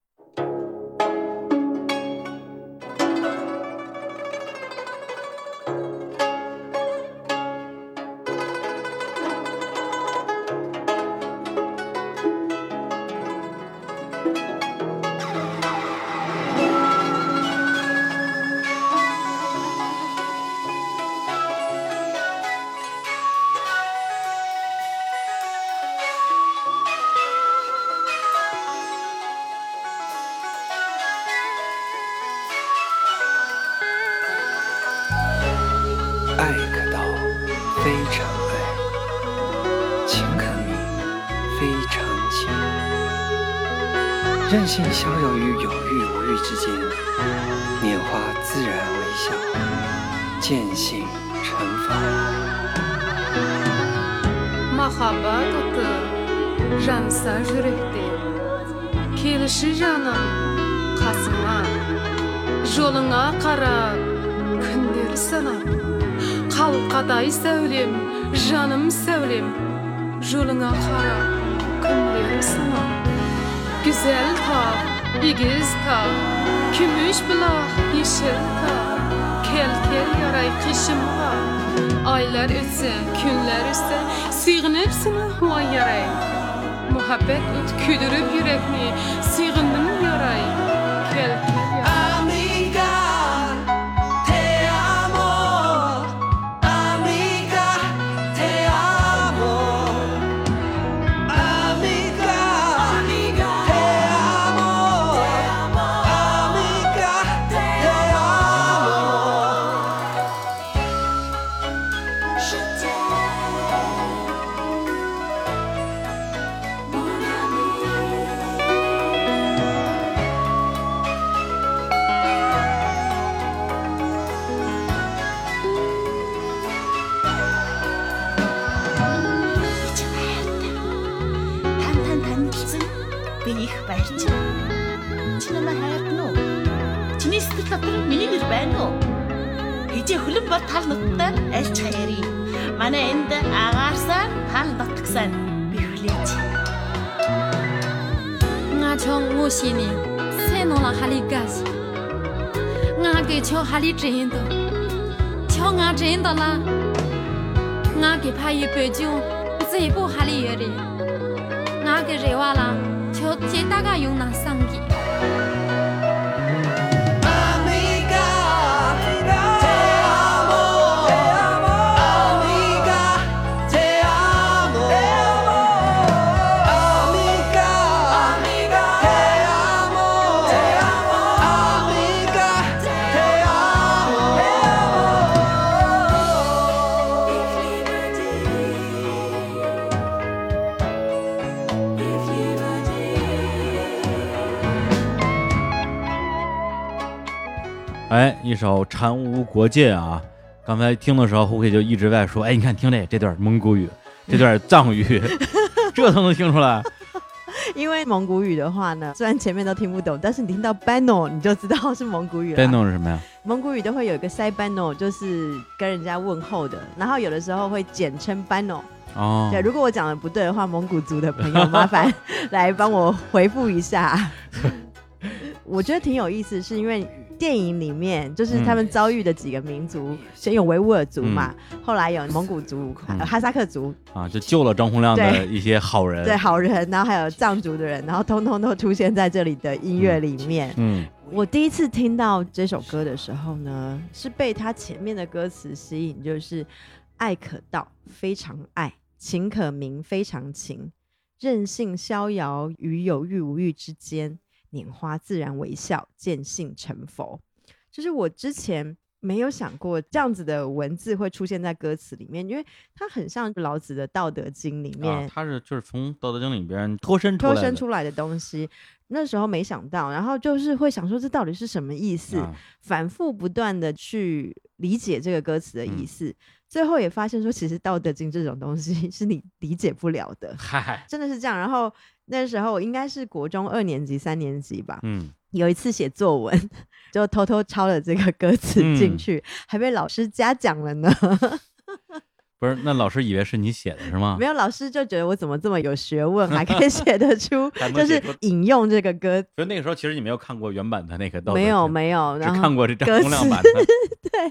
任性逍遥于有欲无欲之间，拈花自然微笑，见性成佛。” Mahabat otu jansa yürekte Kelişi canım kasıma Joluna qarab günleri sanap Qalqaday sevlim canım sevlim Joluna qarab günleri sanap Güzel ta, igiz ta, Kümüş bulaq, yeşil ta, Kel-kel yaray qışımğa, Aylar ötsə, günlər ötsə, Sığınıbsın ahvan yaray. Muhabbet öt küdürüb yürekmi, Sığındım 到哈里真的，瞧俺真的啦，俺给怕一杯酒，这不哈里热的，俺给热完了，瞧见大家用那上给。一首《禅无国界》啊，刚才听的时候，胡可就一直在说，哎，你看听这这段蒙古语，这段藏语，这都能听出来。因为蒙古语的话呢，虽然前面都听不懂，但是你听到 bano 你就知道是蒙古语了。bano 是什么呀？蒙古语都会有一个 say bano，就是跟人家问候的，然后有的时候会简称 bano。哦，对，如果我讲的不对的话，蒙古族的朋友麻烦来帮我回复一下。我觉得挺有意思，是因为电影里面就是他们遭遇的几个民族，先有维吾尔族嘛，后来有蒙古族、哈萨克族，啊，就救了张洪亮的一些好人。对好人，然后还有藏族的人，然后通通都出现在这里的音乐里面。嗯我第一次听到这首歌的时候呢，是被它前面的歌词吸引，就是爱可道，非常爱；情可明，非常情。任性逍遥于有欲无欲之间，拈花自然微笑，见性成佛。就是我之前没有想过这样子的文字会出现在歌词里面，因为它很像老子的《道德经》里面啊，他是就是从《道德经》里边脱身出来脱的，身出来的东西。那时候没想到，然后就是会想说这到底是什么意思？啊反复不断的去理解这个歌词的意嗯思，最后也发现说，其实《道德经》这种东西 是你理解不了的，嗨，真的是这样。然后那时候我应该是国中二年级、三年级吧，嗯，有一次写作文，就偷偷抄了这个歌词进嗯去，还被老师嘉奖了呢。不是，那老师以为是你写的是吗 没？有，老师就觉得我怎么这么有学问，还可以写得出就是引用这个歌。所以那个时候其实你没有看过原版的那个《没有没有，只然后看过这张歌洪亮词版的。对，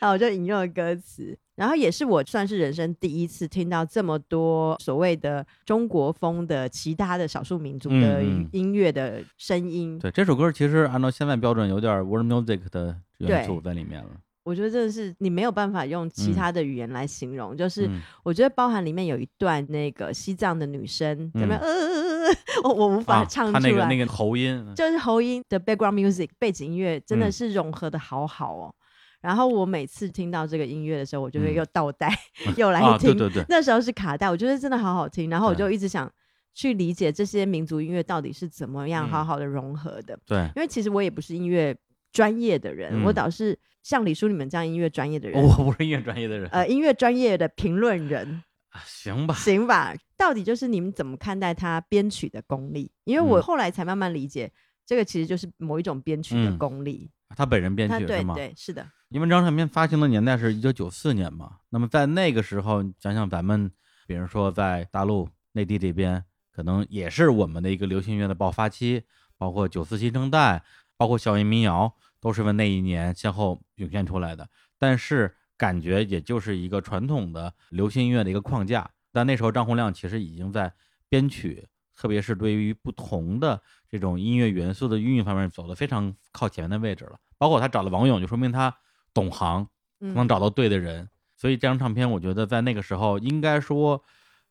然后我就引用了歌词，然后也是我算是人生第一次听到这么多所谓的中国风的其他的少数民族的音乐的声音，对，这首歌其实按照现在标准有点 world music 的元素在里面了。我觉得真的是你没有办法用其嗯。他的语言来形容，就是嗯。我觉得包含里面有一段那个西藏的女生怎么样，嗯。呃，呃 呃我我无法啊，唱出来，他那个那个喉音，就是喉音的 background music 背景音乐真的嗯。是融合的好好哦。然后我每次听到这个音乐的时候，我就会嗯又倒带、又来啊，听。对对对，那时候是卡带，我觉得真的好好听。然后我就一直想去理解这些民族音乐到底是怎么样嗯好好的融合的。对，因为其实我也不是音乐专业的人，嗯我倒是像李叔你们这样音乐专业的人，我不是音乐专业的人，呃，音乐专业的评论人，啊行吧，行吧？到底就是你们怎么看待他编曲的功力？因为我嗯后来才慢慢理解，这个其实就是某一种编曲的嗯功力。他本人编他曲是吗？对对是的，因为这张唱片发行的年代是一九九四年嘛，那么在那个时候，想想咱们，比如说在大陆、内地这边，可能也是我们的一个流行音乐的爆发期，包括九四新生代，包括校园民谣，都是在那一年先后涌现出来的。但是感觉也就是一个传统的流行音乐的一个框架。但那时候张洪亮其实已经在编曲，特别是对于不同的这种音乐元素的运用方面走得非常靠前的位置了。包括他找了王勇，就说明他懂行，嗯能找到对的人。所以这张唱片，我觉得在那个时候，应该说，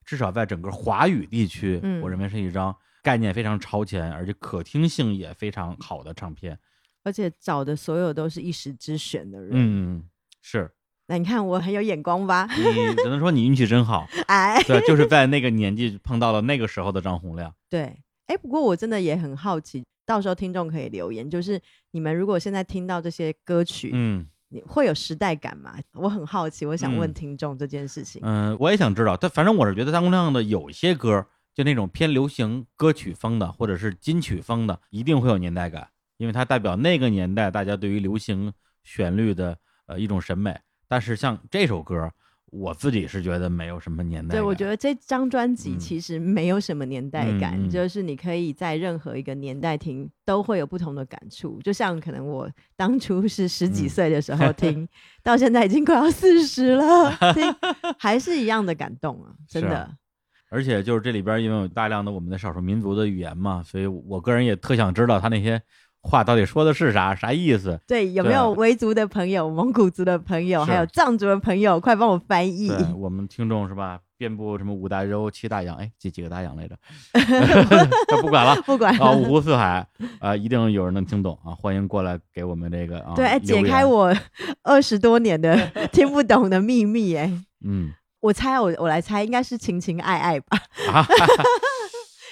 至少在整个华语地区，嗯我认为是一张概念非常超前，而且可听性也非常好的唱片。而且找的所有都是一时之选的人。嗯，是那你看我很有眼光吧？你只能说你运气真好，哎，对，就是在那个年纪碰到了那个时候的张洪亮。对，哎，不过我真的也很好奇，到时候听众可以留言，就是你们如果现在听到这些歌曲，嗯你会有时代感吗？我很好奇，我想问嗯听众这件事情。嗯、我也想知道，但反正我是觉得张国亮的有些歌就那种偏流行歌曲风的或者是金曲风的，一定会有年代感，因为它代表那个年代大家对于流行旋律的呃一种审美。但是像这首歌，我自己是觉得没有什么年代感对，感。我觉得这张专辑嗯其实没有什么年代感，就是你可以在任何一个年代听，都会有不同的感触。就像可能我当初是十几嗯岁的时候 听，到现在已经快要四十了，听还是一样的感动啊，真是的。而且就是这里边因为有大量的我们的少数民族的语言嘛，所以我个人也特想知道他那些话到底说的是啥，啥意思。对，有没有维族的朋友、蒙古族的朋友，还有藏族的朋友，快帮我翻译。我们听众是吧？遍布什么五大洲、七大洋，哎，几几个大洋来着？不管了。不管啊，五湖四海啊、一定有人能听懂啊！欢迎过来给我们这个啊，对，哎解，开我 二十多年的 听不懂的秘密。哎，嗯我猜，我我来猜，应该是情情爱爱吧。啊，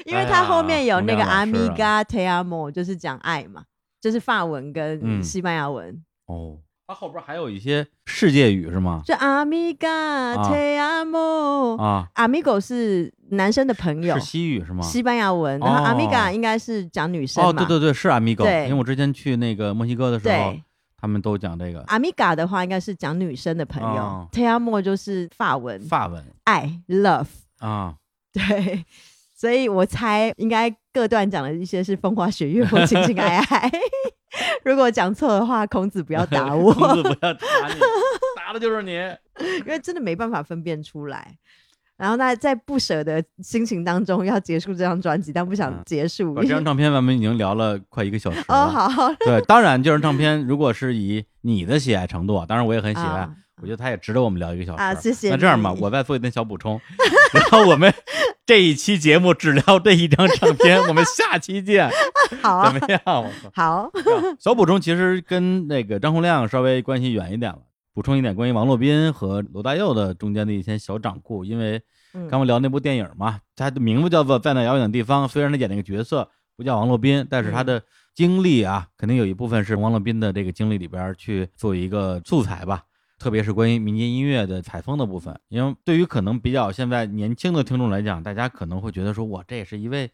因为它后面有那个 amiga te amo，就是讲爱嘛，就是法文跟嗯。西班牙文。哦，它后边还有一些世界语是吗？就 amiga te amo，amigo、啊，amigo 是男生的朋友是，西语是吗？西班牙文，然后哦。Amiga 应该是讲女生嘛。哦，对对对，是 amigo，对。因为我之前去那个墨西哥的时候，他们都讲这个。Amiga 的话应该是讲女生的朋友、哦 t e amo 就是法文。法文。爱 love，啊，对。所以我猜应该各段讲的一些是风花雪月或情情爱爱。如果讲错的话，孔子不要打我。孔子不要打你，打的就是你。因为真的没办法分辨出来。然后那在不舍的心情当中要结束这张专辑，但不想嗯结束。把这张唱片咱们已经聊了快一个小时了。哦，好，对，当然这张唱片如果是以你的喜爱程度，当然我也很喜爱，啊我觉得他也值得我们聊一个小时啊谢谢那这样吧，我再做一点小补充，然后我们这一期节目只聊这一张唱片，我们下期见，好啊怎，么样？好，小补充其实跟那个张洪亮稍微关系远一点了。补充一点关于王洛宾和罗大佑的中间的一些小掌故，因为嗯刚刚聊那部电影嘛，他的名字叫做《在那遥远的地方》，虽然他演那个角色不叫王洛宾，但是他的经历啊，肯定有一部分是王洛宾的这个经历里边去做一个素材吧。特别是关于民间音乐的采风的部分，因为对于可能比较现在年轻的听众来讲，大家可能会觉得说，哇这也是一位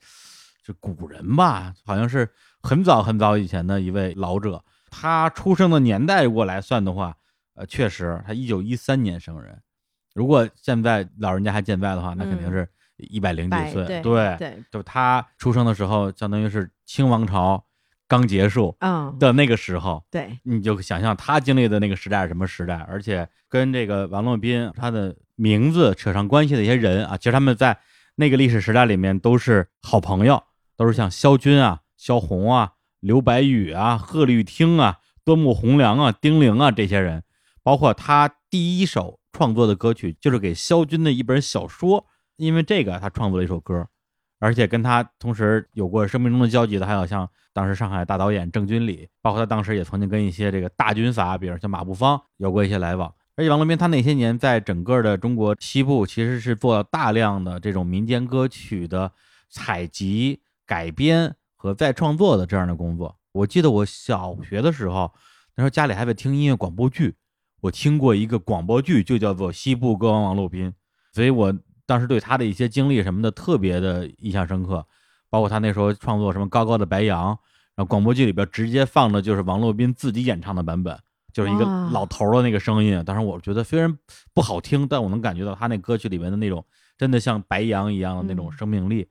是古人吧，好像是很早很早以前的一位老者。他出生的年代如果来算的话，呃，确实他一九一三年生人。如果现在老人家还健在的话，那肯定是一百零几岁。对，对，就他出生的时候，相当于是清王朝刚结束嗯，的那个时候，对，你就想象他经历的那个时代是什么时代，而且跟这个王洛宾他的名字扯上关系的一些人啊，其实他们在那个历史时代里面都是好朋友，都是像萧军啊、萧红啊、刘白羽啊、贺绿汀啊、端木蕻良啊、丁玲啊这些人，包括他第一首创作的歌曲就是给萧军的一本小说，因为这个他创作了一首歌，而且跟他同时有过生命中的交集的，还有像当时上海大导演郑君里，包括他当时也曾经跟一些这个大军阀，比如像马步芳有过一些来往。而且王洛宾他那些年在整个的中国西部其实是做了大量的这种民间歌曲的采集、改编和再创作的这样的工作。我记得我小学的时候，那时候家里还在听音乐广播剧，我听过一个广播剧，就叫做《西部歌王王洛宾》，所以我当时对他的一些经历什么的特别的印象深刻，包括他那时候创作什么《高高的白杨》，然后广播剧里边直接放的就是王洛宾自己演唱的版本，就是一个老头儿的那个声音。当时我觉得虽然不好听，但我能感觉到他那歌曲里面的那种真的像白杨一样的那种嗯生命力。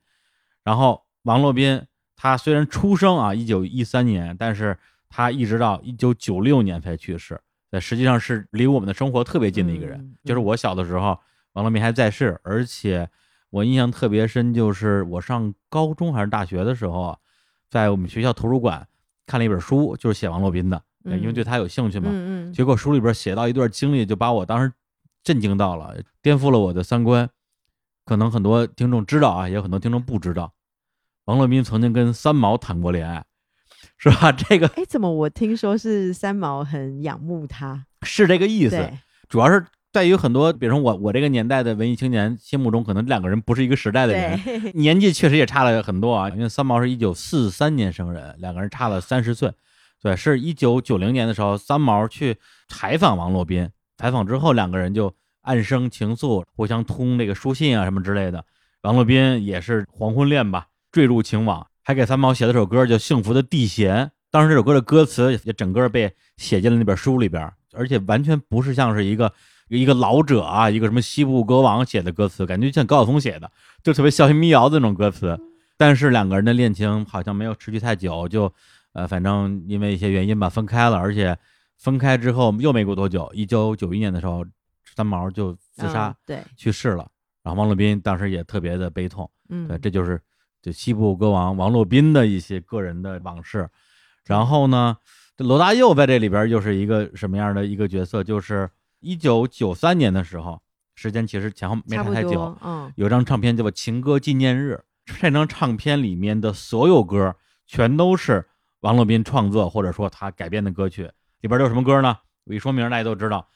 然后王洛宾他虽然出生啊一九一三年，但是他一直到一九九六年才去世，呃，实际上是离我们的生活特别近的一个人。嗯就是我小的时候，王洛宾还在世，而且我印象特别深，就是我上高中还是大学的时候啊，在我们学校图书馆看了一本书，就是写王洛宾的，呃因为嗯对他有兴趣嘛。嗯嗯，结果书里边写到一段经历，就把我当时震惊到了，颠覆了我的三观。可能很多听众知道啊，也有很多听众不知道，王洛宾曾经跟三毛谈过恋爱，是吧？这个哎，怎么我听说是三毛很仰慕他？是这个意思，主要是在于很多，比如说我我这个年代的文艺青年心目中，可能两个人不是一个时代的人，年纪确实也差了很多啊。因为三毛是一九四三年生人，两个人差了三十岁。对，是一九九零年的时候，三毛去采访王洛宾，采访之后两个人就暗生情愫，互相通这个书信啊什么之类的。王洛宾也是黄昏恋吧，坠入情网，还给三毛写了首歌叫《幸福的地弦》。当时这首歌的歌词也整个被写进了那本书里边，而且完全不是像是一个一个老者啊，一个什么西部歌王写的歌词，感觉像高晓松写的，就特别笑嘻民谣的那种歌词。但是两个人的恋情好像没有持续太久，就呃，反正因为一些原因吧，分开了。而且分开之后又没过多久，一九九一年的时候，三毛就自杀嗯对，去世了。然后王洛宾当时也特别的悲痛。嗯，对，这就是就西部歌王王洛宾的一些个人的往事。然后呢，这罗大佑在这里边又是一个什么样的一个角色？就是一九九三年的时候，时间其实前后没差太久，，嗯，有张唱片叫做《情歌纪念日》，这张唱片里面的所有歌全都是王洛宾创作或者说他改编的歌曲，里边都有什么歌呢？我一说名儿大家都知道，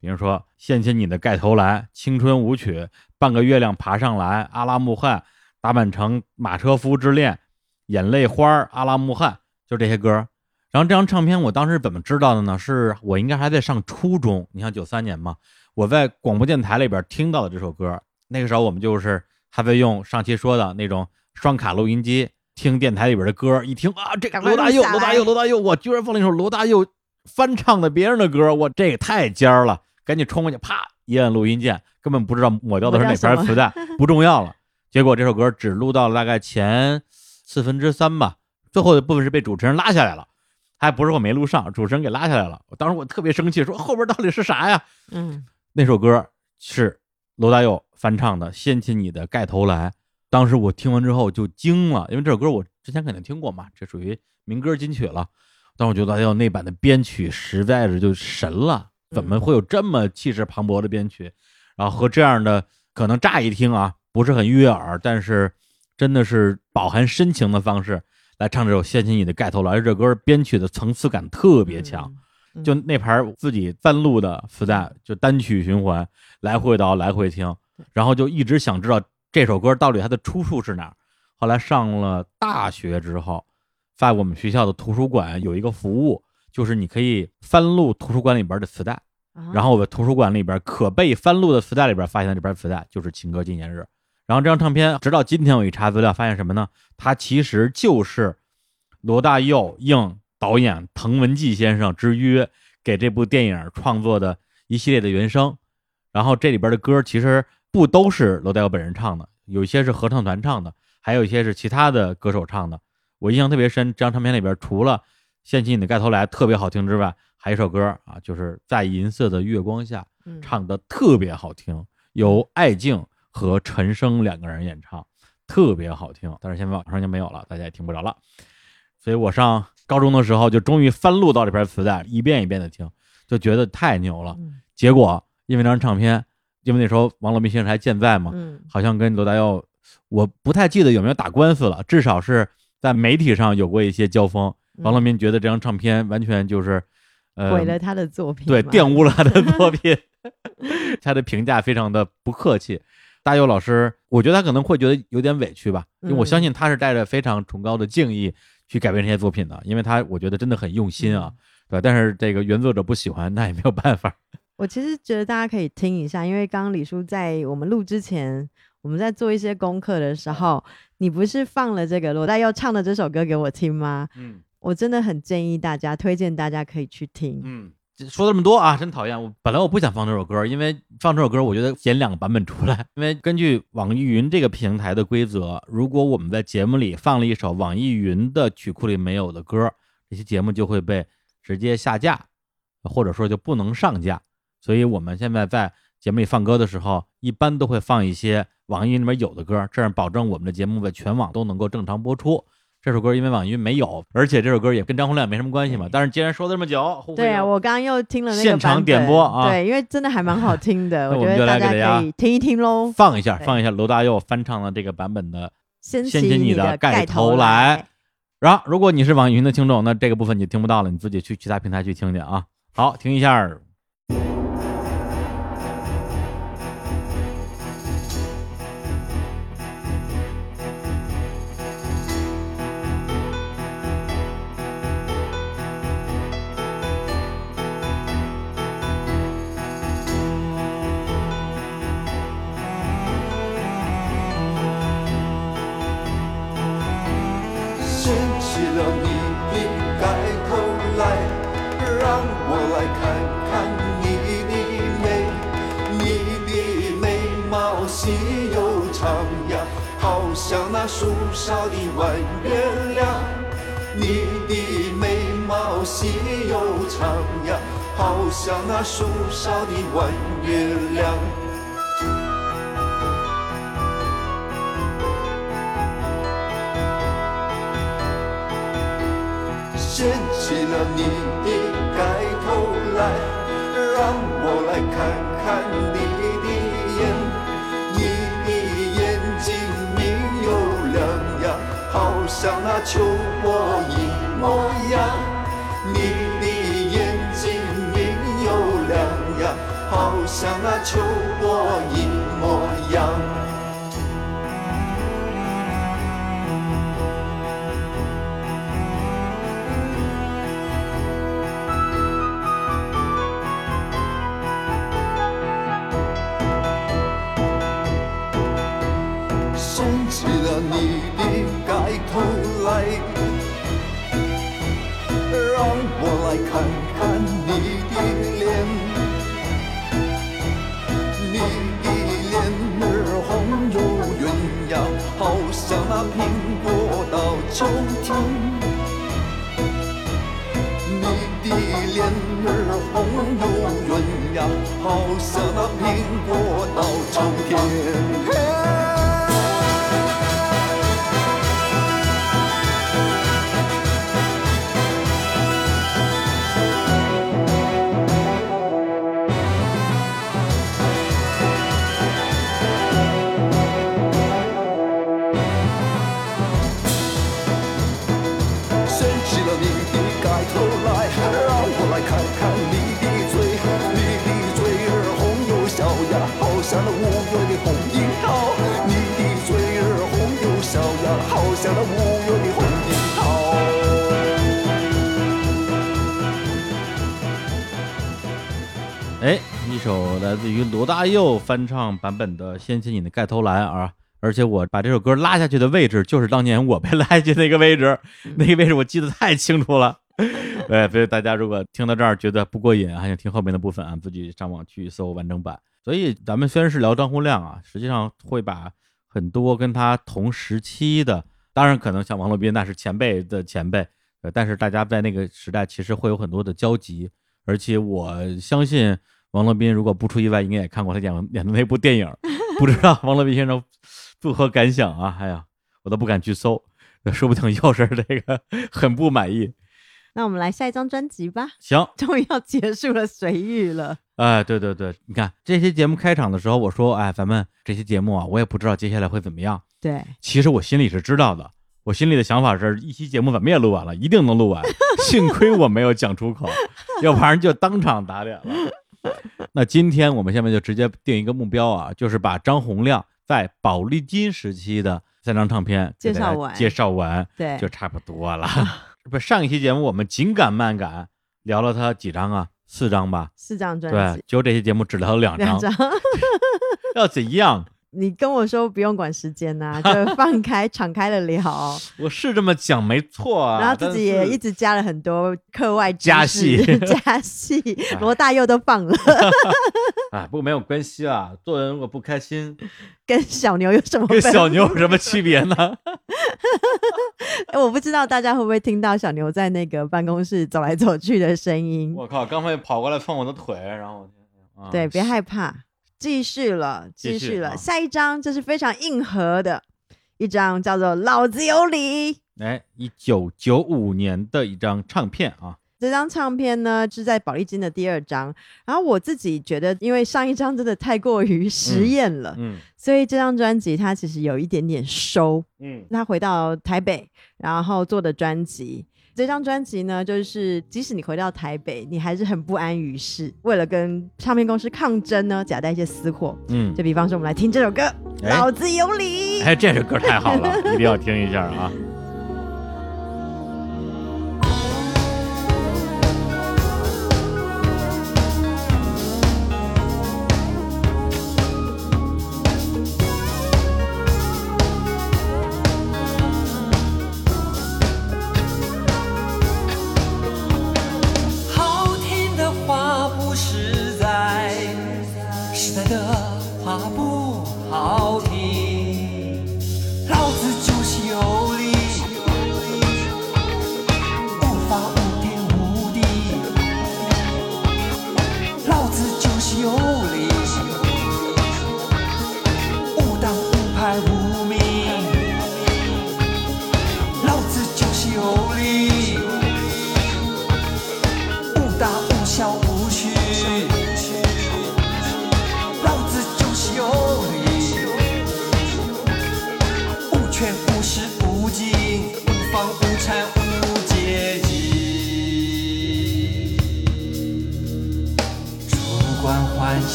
比如说《献起你的盖头来》《青春舞曲》《半个月亮爬上来》《阿拉木汗》《达满城马车夫之恋》《眼泪花》《阿拉木汗》，就这些歌。然后这张唱片我当时怎么知道的呢？是我应该还在上初中，你像九三年嘛，我在广播电台里边听到的这首歌。那个时候我们就是还在用上期说的那种双卡录音机听电台里边的歌，一听啊，这个罗大佑，罗大佑，罗大佑，我居然放了一首罗大佑翻唱的别人的歌，我这个太尖了，赶紧冲过去，啪一按录音键，根本不知道抹掉的是哪盘磁带，不重要了。结果这首歌只录到了大概前四分之三吧，最后的部分是被主持人拉下来了。还不是我没录上，主持人给拉下来了。我当时我特别生气，说后边到底是啥呀？嗯，那首歌是罗大佑翻唱的《掀起你的盖头来》。当时我听完之后就惊了，因为这首歌我之前肯定听过嘛，这属于民歌金曲了。但我觉得哎呦那版的编曲实在是就神了，怎么会有这么气势磅礴的编曲？然后和这样的可能乍一听啊不是很悦耳，但是真的是饱含深情的方式来唱这首《掀起你的盖头来》。这歌编曲的层次感特别强。嗯，就那盘自己翻录的磁带，就单曲循环，来回倒，来回听，然后就一直想知道这首歌到底它的出处是哪儿。后来上了大学之后，在我们学校的图书馆有一个服务，就是你可以翻录图书馆里边的磁带，啊然后我的图书馆里边可被翻录的磁带里边发现了这盘磁带就是《情歌纪念日》。然后这张唱片，直到今天我一查资料，发现什么呢？它其实就是罗大佑应导演滕文骥先生之约，给这部电影创作的一系列的原声。然后这里边的歌其实不都是罗大佑本人唱的，有一些是合唱团唱的，还有一些是其他的歌手唱的。我印象特别深，这张唱片里边除了《掀起你的盖头来》特别好听之外，还有一首歌啊，就是在银色的月光下，嗯唱的特别好听，由艾敬和陈升两个人演唱，特别好听。但是现在网上就没有了，大家也听不着了。所以我上高中的时候就终于翻录到这盘磁带，一遍一遍的听，就觉得太牛了。嗯结果因为那张唱片，因为那时候王洛宾先生还健在嘛，嗯好像跟罗大佑，我不太记得有没有打官司了，至少是在媒体上有过一些交锋。王洛宾觉得这张唱片完全就是，呃，毁了他的作品嘛，对，玷污了他的作 品，他的评价非常的不客气。大佑老师，我觉得他可能会觉得有点委屈吧，因为我相信他是带着非常崇高的敬意去改编这些作品的，因为他我觉得真的很用心啊，对吧？但是这个原作者不喜欢，那也没有办法。我其实觉得大家可以听一下，因为刚刚李叔在我们录之前，我们在做一些功课的时候，你不是放了这个罗大佑唱的这首歌给我听吗？嗯我真的很建议大家，推荐大家可以去听。嗯，说这么多啊，真讨厌。我本来我不想放这首歌，因为放这首歌，我觉得剪两个版本出来。因为根据网易云这个平台的规则，如果我们在节目里放了一首网易云的曲库里没有的歌，这期节目就会被直接下架，或者说就不能上架。所以我们现在在节目里放歌的时候，一般都会放一些网易云里面有的歌，这样保证我们的节目在全网都能够正常播出。这首歌因为网易云没有，而且这首歌也跟张洪亮没什么关系嘛。但是既然说了这么久，对啊，我刚刚又听了那个现场点播啊对，因为真的还蛮好 听的，我觉得大家可以听一听喽。放一下，放一下罗大佑翻唱的这个版本的。掀掀起你你的盖盖头来来，然后，如果你是网易云的听众，那这个部分你听不到了，你自己去其他平台去听去啊。好，听一下。像那树梢的弯月亮。掀起了你的盖头来，让我来看看你的眼，你的眼睛明又亮呀，好像那秋波一模样。那秋波一模样。掀起了你的盖头来，让我来看秋天。你的脸儿红又圆呀，好像那苹果到秋天。像那五月的红樱桃。你的嘴儿红又小呀，好像那五月的红樱桃。哎，一首来自于罗大佑翻唱版本的《掀起你的盖头来》啊，而且我把这首歌拉下去的位置，就是当年我被拉下去那个位置，那个位置我记得太清楚了。对，所以大家如果听到这儿觉得不过瘾，还想听后面的部分啊，自己上网去搜完整版。所以咱们虽然是聊张洪亮啊，实际上会把很多跟他同时期的，当然可能像王洛宾那是前辈的前辈，呃，但是大家在那个时代其实会有很多的交集。而且我相信王洛宾如果不出意外，应该也看过他演演的那部电影，不知道王洛宾先生作何感想啊？哎呀，我都不敢去搜，说不定又是这个很不满意。那我们来下一张专辑吧，行，终于要结束了随遇了。哎，对对对，你看这期节目开场的时候，我说，哎，咱们这期节目啊，我也不知道接下来会怎么样。对，其实我心里是知道的，我心里的想法是一期节目怎么也录完了，一定能录完。幸亏我没有讲出口，要不然就当场打脸了。那今天我们下面就直接定一个目标啊，就是把张洪亮在宝丽金时期的三张唱片介绍完介绍完，对就差不多了。不是上一期节目我们紧赶慢赶聊了他几张啊？四张吧？四张专对辑，，对，就这期节目只聊了两张，两张。要怎样？你跟我说不用管时间呐、就 放开、敞开了聊，我是这么讲没错啊，然后自己也一直加了很多课外加 戏加戏，罗大佑都放了，啊，不过没有关系啊。做人如果不开心，跟小牛有什么跟小牛有什么区别呢？哎我不知道大家会不会听到小牛在那个办公室走来走去的声音。我靠，刚才跑过来碰我的腿，然后我啊对，别害怕，继续了，继续了。下一张就是非常硬核的一张，叫做《老子有理》。哎，一九九五年的一张唱片啊，这张唱片呢是在宝丽金的第二张，然后我自己觉得，因为上一张真的太过于实验了，嗯所以这张专辑它其实有一点点收。嗯他回到台北，然后做的专辑。这张专辑呢，就是即使你回到台北，你还是很不安于世。为了跟唱片公司抗争呢，夹带一些私货。嗯，就比方说，我们来听这首歌《哎老子有理》。哎，这首歌太好了，一定要听一下啊。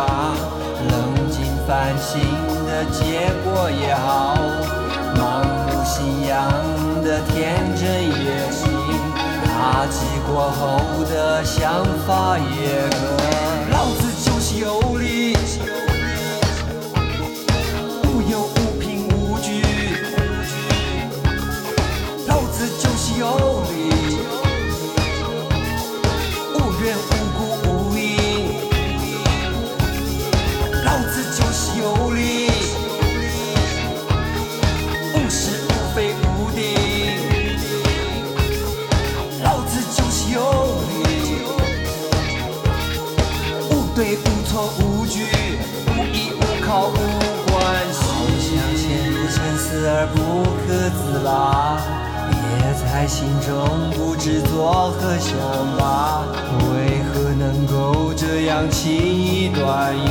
也罢，冷静反省的结果也好，盲目信仰的天真也行，打击过后的想法也可。老子就是有理，而不可自拔，也在心中不知作何想吧。为何能够这样轻易断言？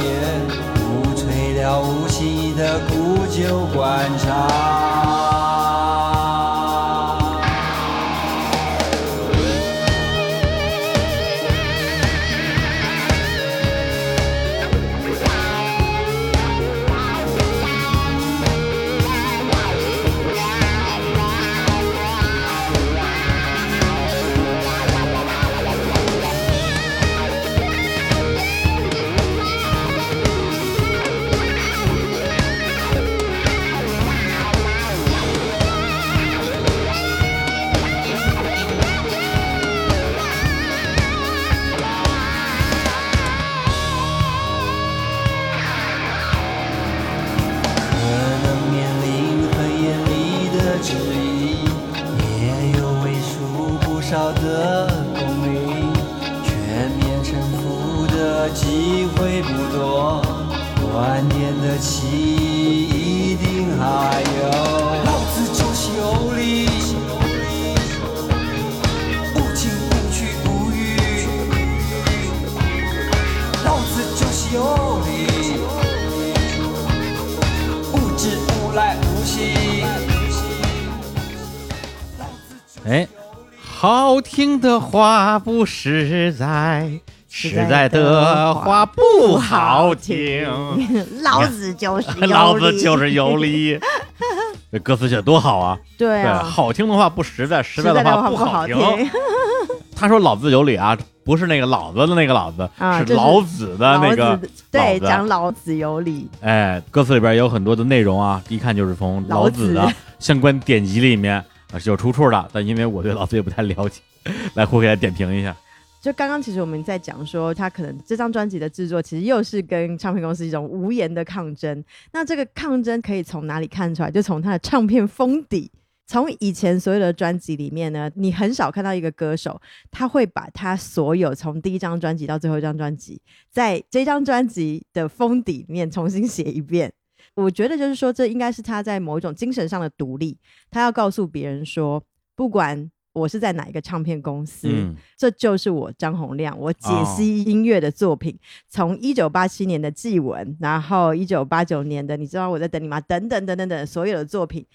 无垂了无心的古旧观察。好听的话不实在，实在的话不好听。老子就是有理老子就是有理。这歌词写得多好啊！对，好听的话不实在，实实在的话不好听。他说老子有理啊，不是那个老子的那个老子，啊是老子的那个对讲老子有理，哎，歌词里边有很多的内容啊，一看就是从老老子的相关典籍里面啊是有出处的。但因为我对老子也不太了解，来胡给他点评一下。就刚刚其实我们在讲说，他可能这张专辑的制作其实又是跟唱片公司一种无言的抗争。那这个抗争可以从哪里看出来？就从他的唱片封底。从以前所有的专辑里面呢，你很少看到一个歌手他会把他所有从第一张专辑到最后一张专辑，在这张专辑的封底里面重新写一遍。我觉得就是说，这应该是他在某一种精神上的独立。他要告诉别人说，不管我是在哪一个唱片公司，嗯这就是我张洪亮，我解哦析音乐的作品，从一九八七年的《祭文》，然后一九八九年的《你知道我在等你吗》等等等等等所有的作品，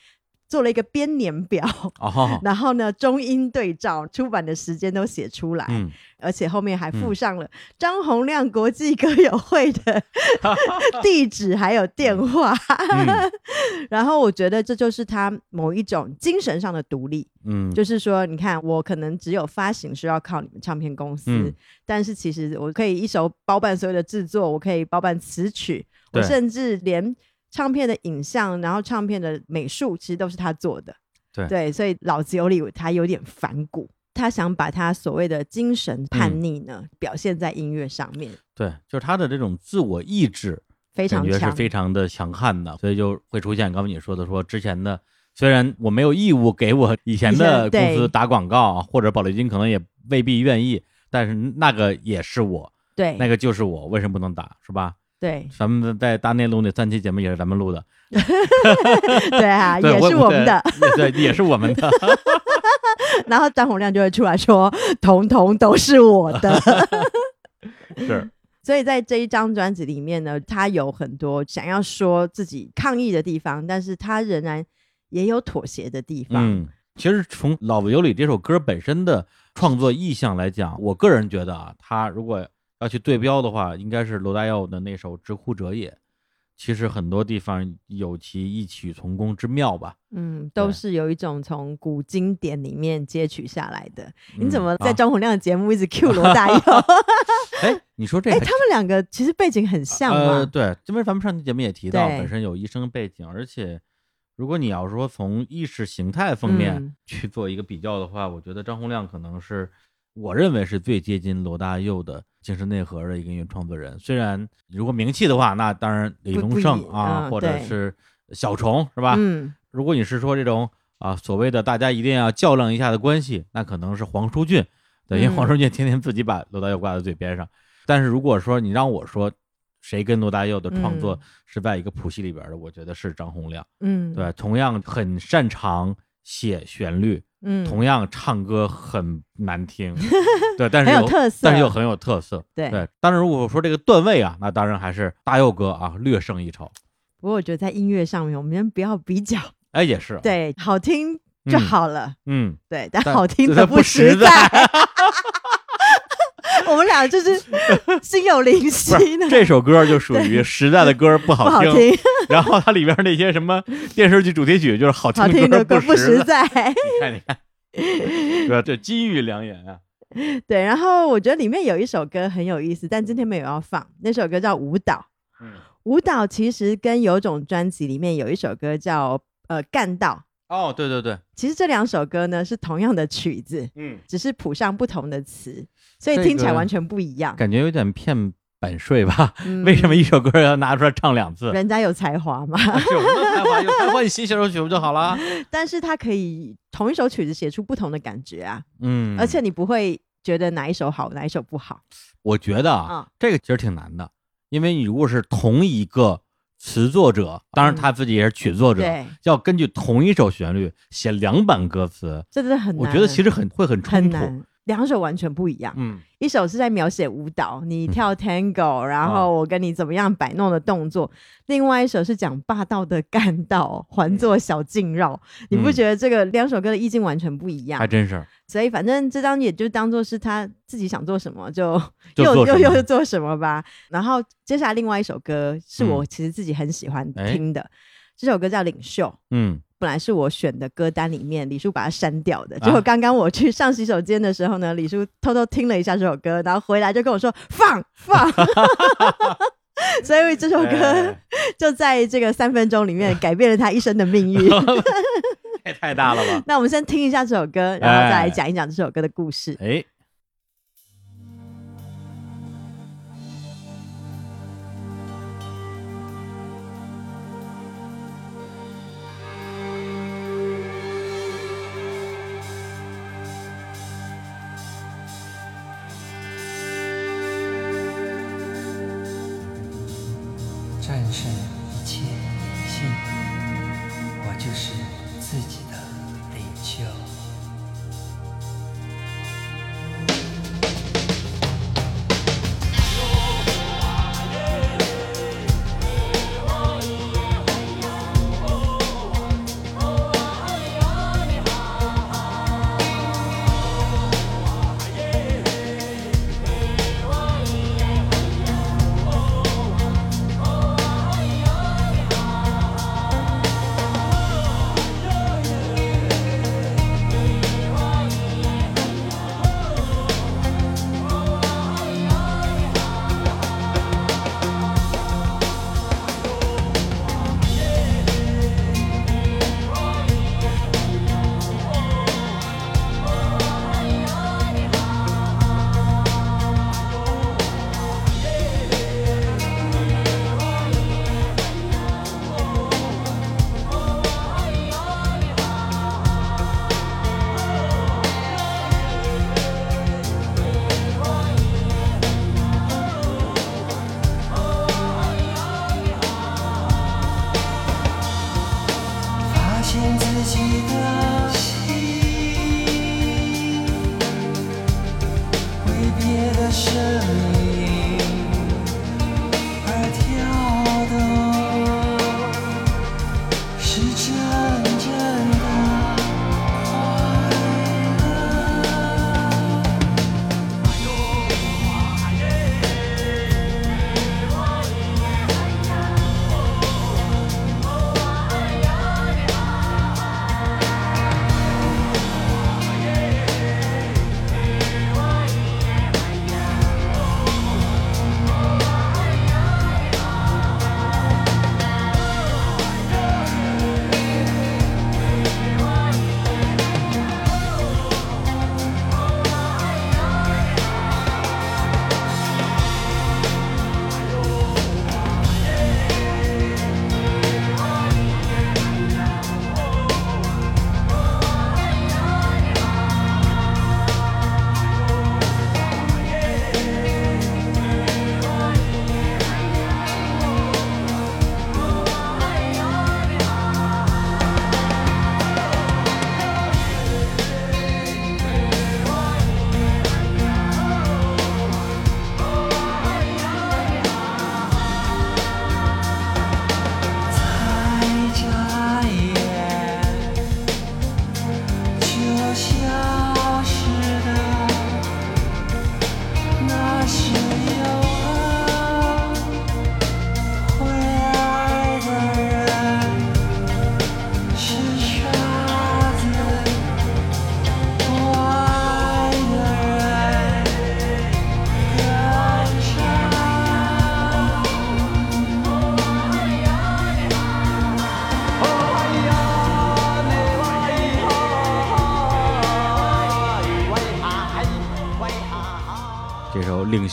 做了一个编年表，哦，然后呢中英对照，出版的时间都写出来，嗯，而且后面还附上了张洪亮国际歌友会的 地址还有电话，嗯。然后我觉得这就是他某一种精神上的独立。嗯，就是说，你看，我可能只有发行需要靠你们唱片公司，嗯。但是其实我可以一手包办所有的制作，我可以包办词曲，我甚至连唱片的影像，然后唱片的美术，其实都是他做的。对所以老子有理，他有点反骨，他想把他所谓的精神叛逆呢，表现在音乐上面，对，就是他的这种自我意志，非常强。非常的强悍的，所以就会出现刚才你说的，说之前的虽然我没有义务给我以前的公司打广告，或者宝丽金可能也未必愿意，但是那个也是我，对，那个就是我，为什么不能打，是吧？对咱们在大内录那三期节目也是咱们录的，对啊，对也是我们的。，对，也是我们的，然后张洪亮就会出来说：“统统都是我的。”是。所以在这一张专辑里面呢，他有很多想要说自己抗议的地方，但是他仍然也有妥协的地方。嗯，其实从《老子有理》这首歌本身的创作意向来讲，我个人觉得啊，他如果要去对标的话，应该是罗大佑的那首《直呼者也》。其实很多地方有其异曲同工之妙吧。嗯，都是有一种从古经典里面截取下来的。你嗯怎么在啊张洪亮的节目一直 cue 罗大佑？哎，你说这哎、还他们两个其实背景很像呃，嘛。对，因为咱们上期节目也提到，本身有医生背景，而且如果你要说从意识形态方面嗯去做一个比较的话，我觉得张洪亮可能是我认为是最接近罗大佑的精神内核的一个音乐创作人。虽然如果名气的话，那当然李宗盛啊，嗯或者是小虫是吧？嗯，如果你是说这种啊所谓的大家一定要较量一下的关系，那可能是黄舒骏，对，因为嗯黄舒骏天天自己把罗大佑挂在嘴边上。但是如果说你让我说谁跟罗大佑的创作嗯是在一个谱系里边的，我觉得是张洪亮，嗯，对，同样很擅长写旋律，嗯，同样唱歌很难听，对，但是很有特色。但是又很有特色，对。对。当然，如果说这个段位啊，那当然还是大佑哥啊略胜一筹。不过我觉得在音乐上面，我们先不要比较，哎，也是，，对，好听就嗯。好了，嗯，对，但但好听的不实在。我们俩就是 心有灵犀呢，这首歌就属于实在的歌不不好听，好听，然后它里边那些什么电视剧主题曲就是好好听的的歌不实实。在。你看，你看，对吧？这金玉良言啊。对，然后我觉得里面有一首歌很有意思，但今天没有要放。那首歌叫《舞蹈》，嗯，舞蹈其实跟有种专辑里面有一首歌叫呃《干道》，哦，对对对，其实这两首歌呢是同样的曲子，嗯，只是谱上不同的词，所以听起来完全不一样。感觉有点骗版税吧？嗯为什么一首歌要拿出来唱两次？人家有才华嘛？有才华？有才华，你新写首曲不就好了？但是他可以同一首曲子写出不同的感觉啊，嗯，而且你不会觉得哪一首好，哪一首不好。我觉得啊，嗯这个其实挺难的，因为你如果是同一个词作者，当然嗯他自己也是曲作者，对，要根据同一首旋律写两版歌词，这真的很难。我觉得其实很会很冲突。两首完全不一样。嗯，一首是在描写舞蹈，你跳 tango，、然啊后我跟你怎么样摆弄的动作；另外一首是讲霸道的干道，环作小径绕。你不嗯觉得这个两首歌的意境完全不一样？还真是。所以反正这张也就当做是他自己想做什么就又又又做什么吧。然后接下来另外一首歌是我嗯其实自己很喜欢哎听的，这首歌叫《领袖》。嗯，本来是我选的歌单里面，李叔把它删掉的。啊结果刚刚我去上洗手间的时候呢，李叔偷偷听了一下这首歌，然后回来就跟我说放放。所以这首歌哎 就在这个三分钟里面改变了他一生的命运。太太大了吧？那我们先听一下这首歌，然后再来讲一讲这首歌的故事。哎，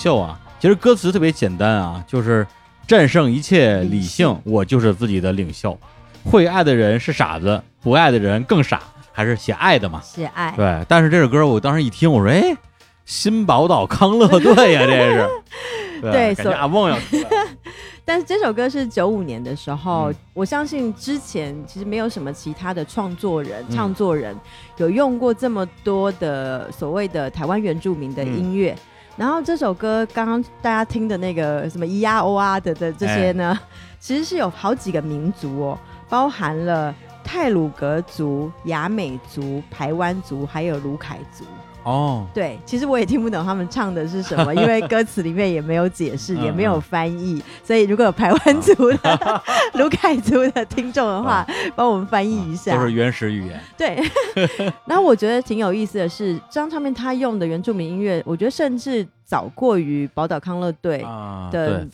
首《领袖》啊，其实歌词特别简单啊，就是战胜一切理性，我就是自己的领袖。会爱的人是傻子，不爱的人更傻，还是写爱的嘛？写爱。对。但是这首歌我当时一听，我说，哎，新宝岛康乐队呀，这是。对所感觉阿梦要 但是这首歌是九五年的时候，嗯我相信之前其实没有什么其他的创作人、嗯唱作人有用过这么多的所谓的台湾原住民的音乐。嗯然后这首歌刚刚大家听的那个什么咿呀哦啊的的这些呢，哎其实是有好几个民族哦，包含了泰鲁格族、雅美族、排湾族，还有卢凯族。哦，对，其实我也听不懂他们唱的是什么，因为歌词里面也没有解释，嗯也没有翻译，所以如果有台湾族的、卢凯族的听众的话，帮我们翻译一下。嗯都是原始语言。对，然后我觉得挺有意思的是，这张唱片他用的原住民音乐，我觉得甚至早过于宝岛康乐队啊，的对，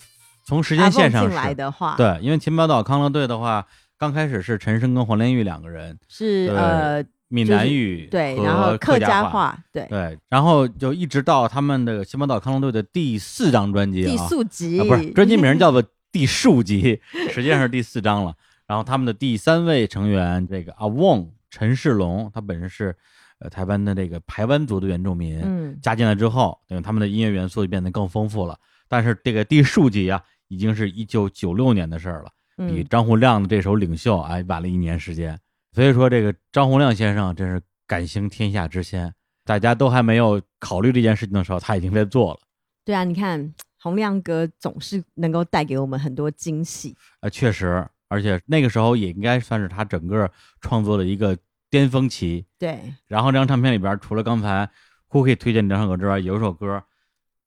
从时阿间线上是。来的话，，对，因为秦宝岛康乐队的话，刚开始是陈升跟黄连玉两个人，是呃闽就是南语对，和然后客家话，对，对，然后就一直到他们的秦宝岛康龙队的第四张专辑啊，第四集、啊不是专辑名叫做第数集，实际上是第四张了。然后他们的第三位成员这个阿旺陈世龙，他本身是呃台湾的这个台湾族的原住民，嗯，加进来之后，等于他们的音乐元素就变得更丰富了。但是这个第数集啊，已经是一九九六年的事儿了，比嗯张洪亮的这首《领袖》哎晚了一年时间。所以说，这个张洪亮先生真是敢行天下之先，大家都还没有考虑这件事情的时候，他已经在做了。对啊，你看洪亮哥总是能够带给我们很多惊喜。啊，确实，而且那个时候也应该算是他整个创作的一个巅峰期。对，然后这张唱片里边，除了刚才 Cookie 推荐这两首歌之外，有一首歌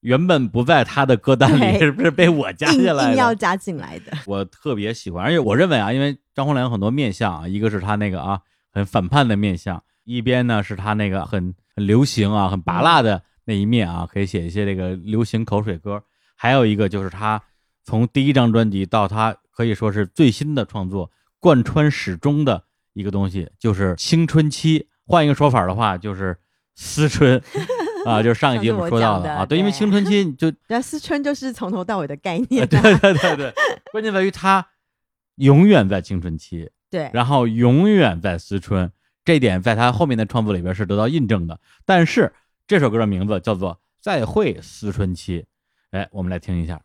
原本不在他的歌单里，是不是被我加进来硬要？加进来的。我特别喜欢，而且我认为啊，因为张洪良有很多面相啊，一个是他那个啊很反叛的面相，一边呢是他那个很很流行啊、很拔辣的那一面啊，可以写一些这个流行口水歌。还有一个就是他从第一张专辑到他可以说是最新的创作，贯穿始终的一个东西，就是青春期。换一个说法的话，就是思春 啊，就是上一集我们说到的啊，对，因为青春期 就那思春就是从头到尾的概呃 念、对啊，对对对，关键在于他永远在青春期，对，然后永远在思春，这一点在他后面的创作里边是得到印证的。但是这首歌的名字叫做《再会思春期》，哎，我们来听一下。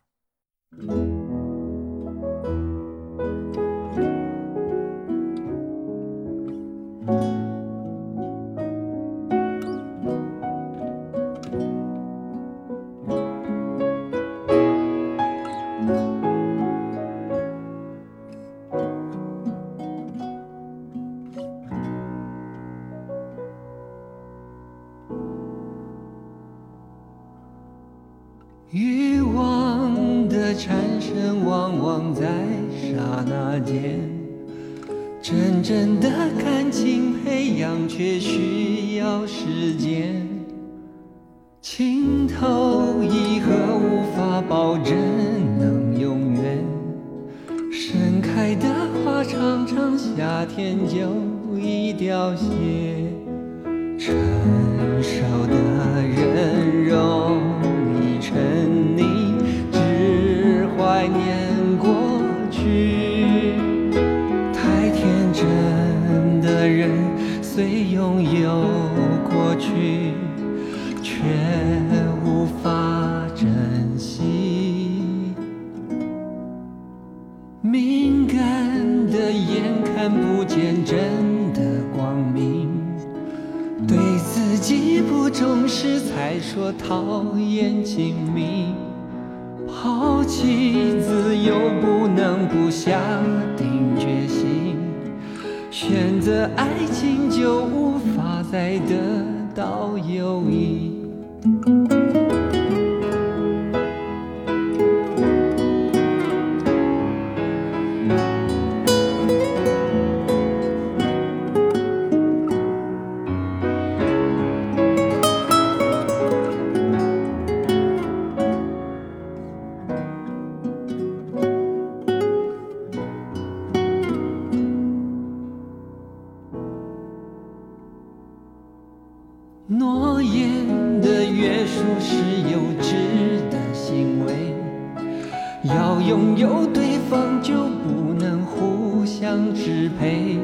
诺言的约束是幼稚的行为，要拥有对方就不能互相支配。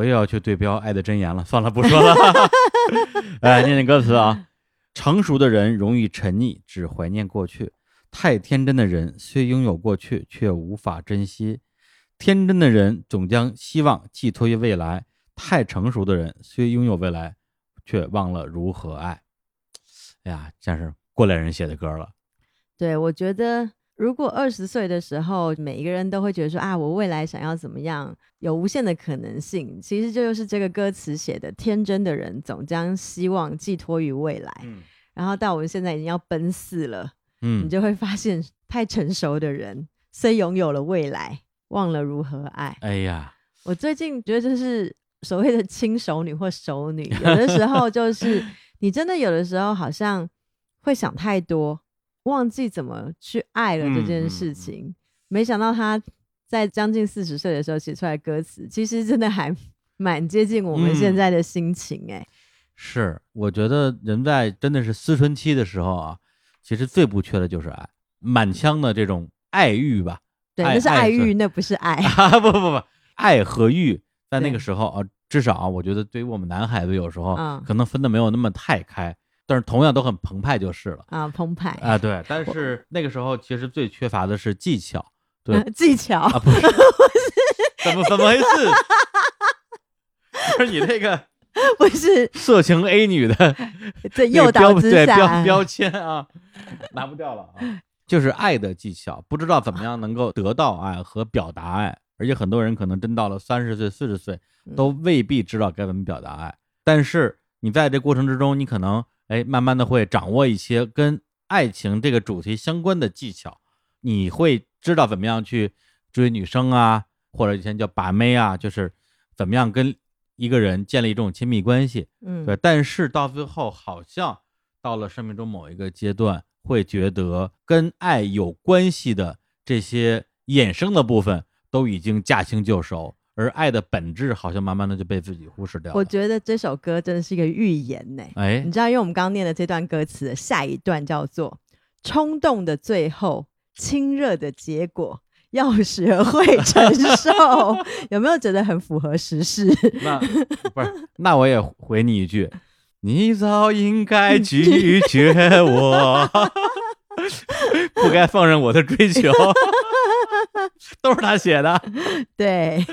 我又要去对标《爱的箴言》了，算了，不说了。哎，念念歌词啊，成熟的人容易沉溺，只怀念过去；太天真的人虽拥有过去，却无法珍惜。天真的人总将希望寄托于未来，太成熟的人虽拥有未来，却忘了如何爱。哎呀，像是过来人写的歌了。对，我觉得如果二十岁的时候，每一个人都会觉得说啊，我未来想要怎么样，有无限的可能性。其实这就是这个歌词写的，天真的人总将希望寄托于未来。嗯然后到我们现在已经要奔四了，嗯你，就会发现，太成熟的人虽拥有了未来，忘了如何爱。哎呀，我最近觉得就是所谓的轻熟女或熟女，有的时 候就是你真的有的时候好像会想太多，忘记怎么去爱了这件事情。没想到他在将近四十岁的时候写出来歌词，其实真的还 蛮接近我们现嗯在的心情哎、是，我觉得人在真的是思春期的时候啊，其实最不缺的就是爱，满腔的这种爱欲吧。对，那是爱爱欲，那不是爱。啊，不不不，爱和欲在那个时候啊，至少啊，我觉得对于我们男孩子有时候嗯可能分的没有那么太开，但是同样都很澎湃就是了啊，澎湃啊。对，但是那个时候其实最缺乏的是技巧，对 技巧，啊，不是，怎么怎么回事？不是你这个不是色情 A 女的这那个诱导之标对标，标签啊，拿不掉了啊。就是爱的技巧，不知道怎么样能够得到爱和表达爱，而且很多人可能真到了三十岁、四十岁，嗯都未必知道该怎么表达爱。但是你在这过程之中，你可能哎，慢慢的会掌握一些跟爱情这个主题相关的技巧，你会知道怎么样去追女生啊，或者以前叫把妹啊，就是怎么样跟一个人建立这种亲密关系。嗯对，但是到最后好像到了生命中某一个阶段，会觉得跟爱有关系的这些衍生的部分都已经驾轻就熟，而爱的本质好像慢慢的就被自己忽视掉了。我觉得这首歌真的是一个预言呢。哎你，知道，因为我们刚刚念的这段歌词的下一段叫做“冲动的最后，亲热的结果，要学会承受 ”，有没有觉得很符合时事？那不是，那我也回你一句，你早应该 拒绝我，不该放任我的追求，都是他写的。对，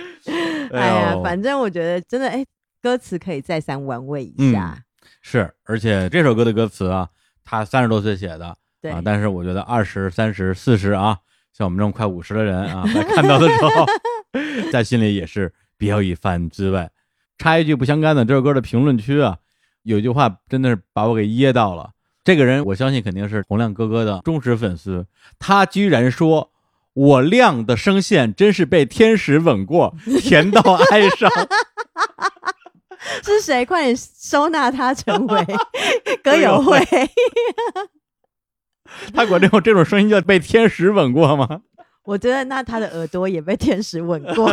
哎哎呀，反正我觉得真的，哎，歌词可以再三玩味一嗯下。是，而且这首歌的歌词啊，他三十多岁写的对，啊，但是我觉得二十三十四十啊，像我们这种快五十的人啊，在看到的时候，在心里也是别有一番滋味。插一句不相干的，这首歌的评论区啊，有一句话真的是把我给噎到了。这个人我相信肯定是洪亮哥哥的忠实粉丝，他居然说。我亮的声线真是被天使吻过，甜到哀伤。是谁？快点收纳他成为 歌友会。他管这种这种声音叫被天使吻过吗？我觉得那他的耳朵也被天使吻过。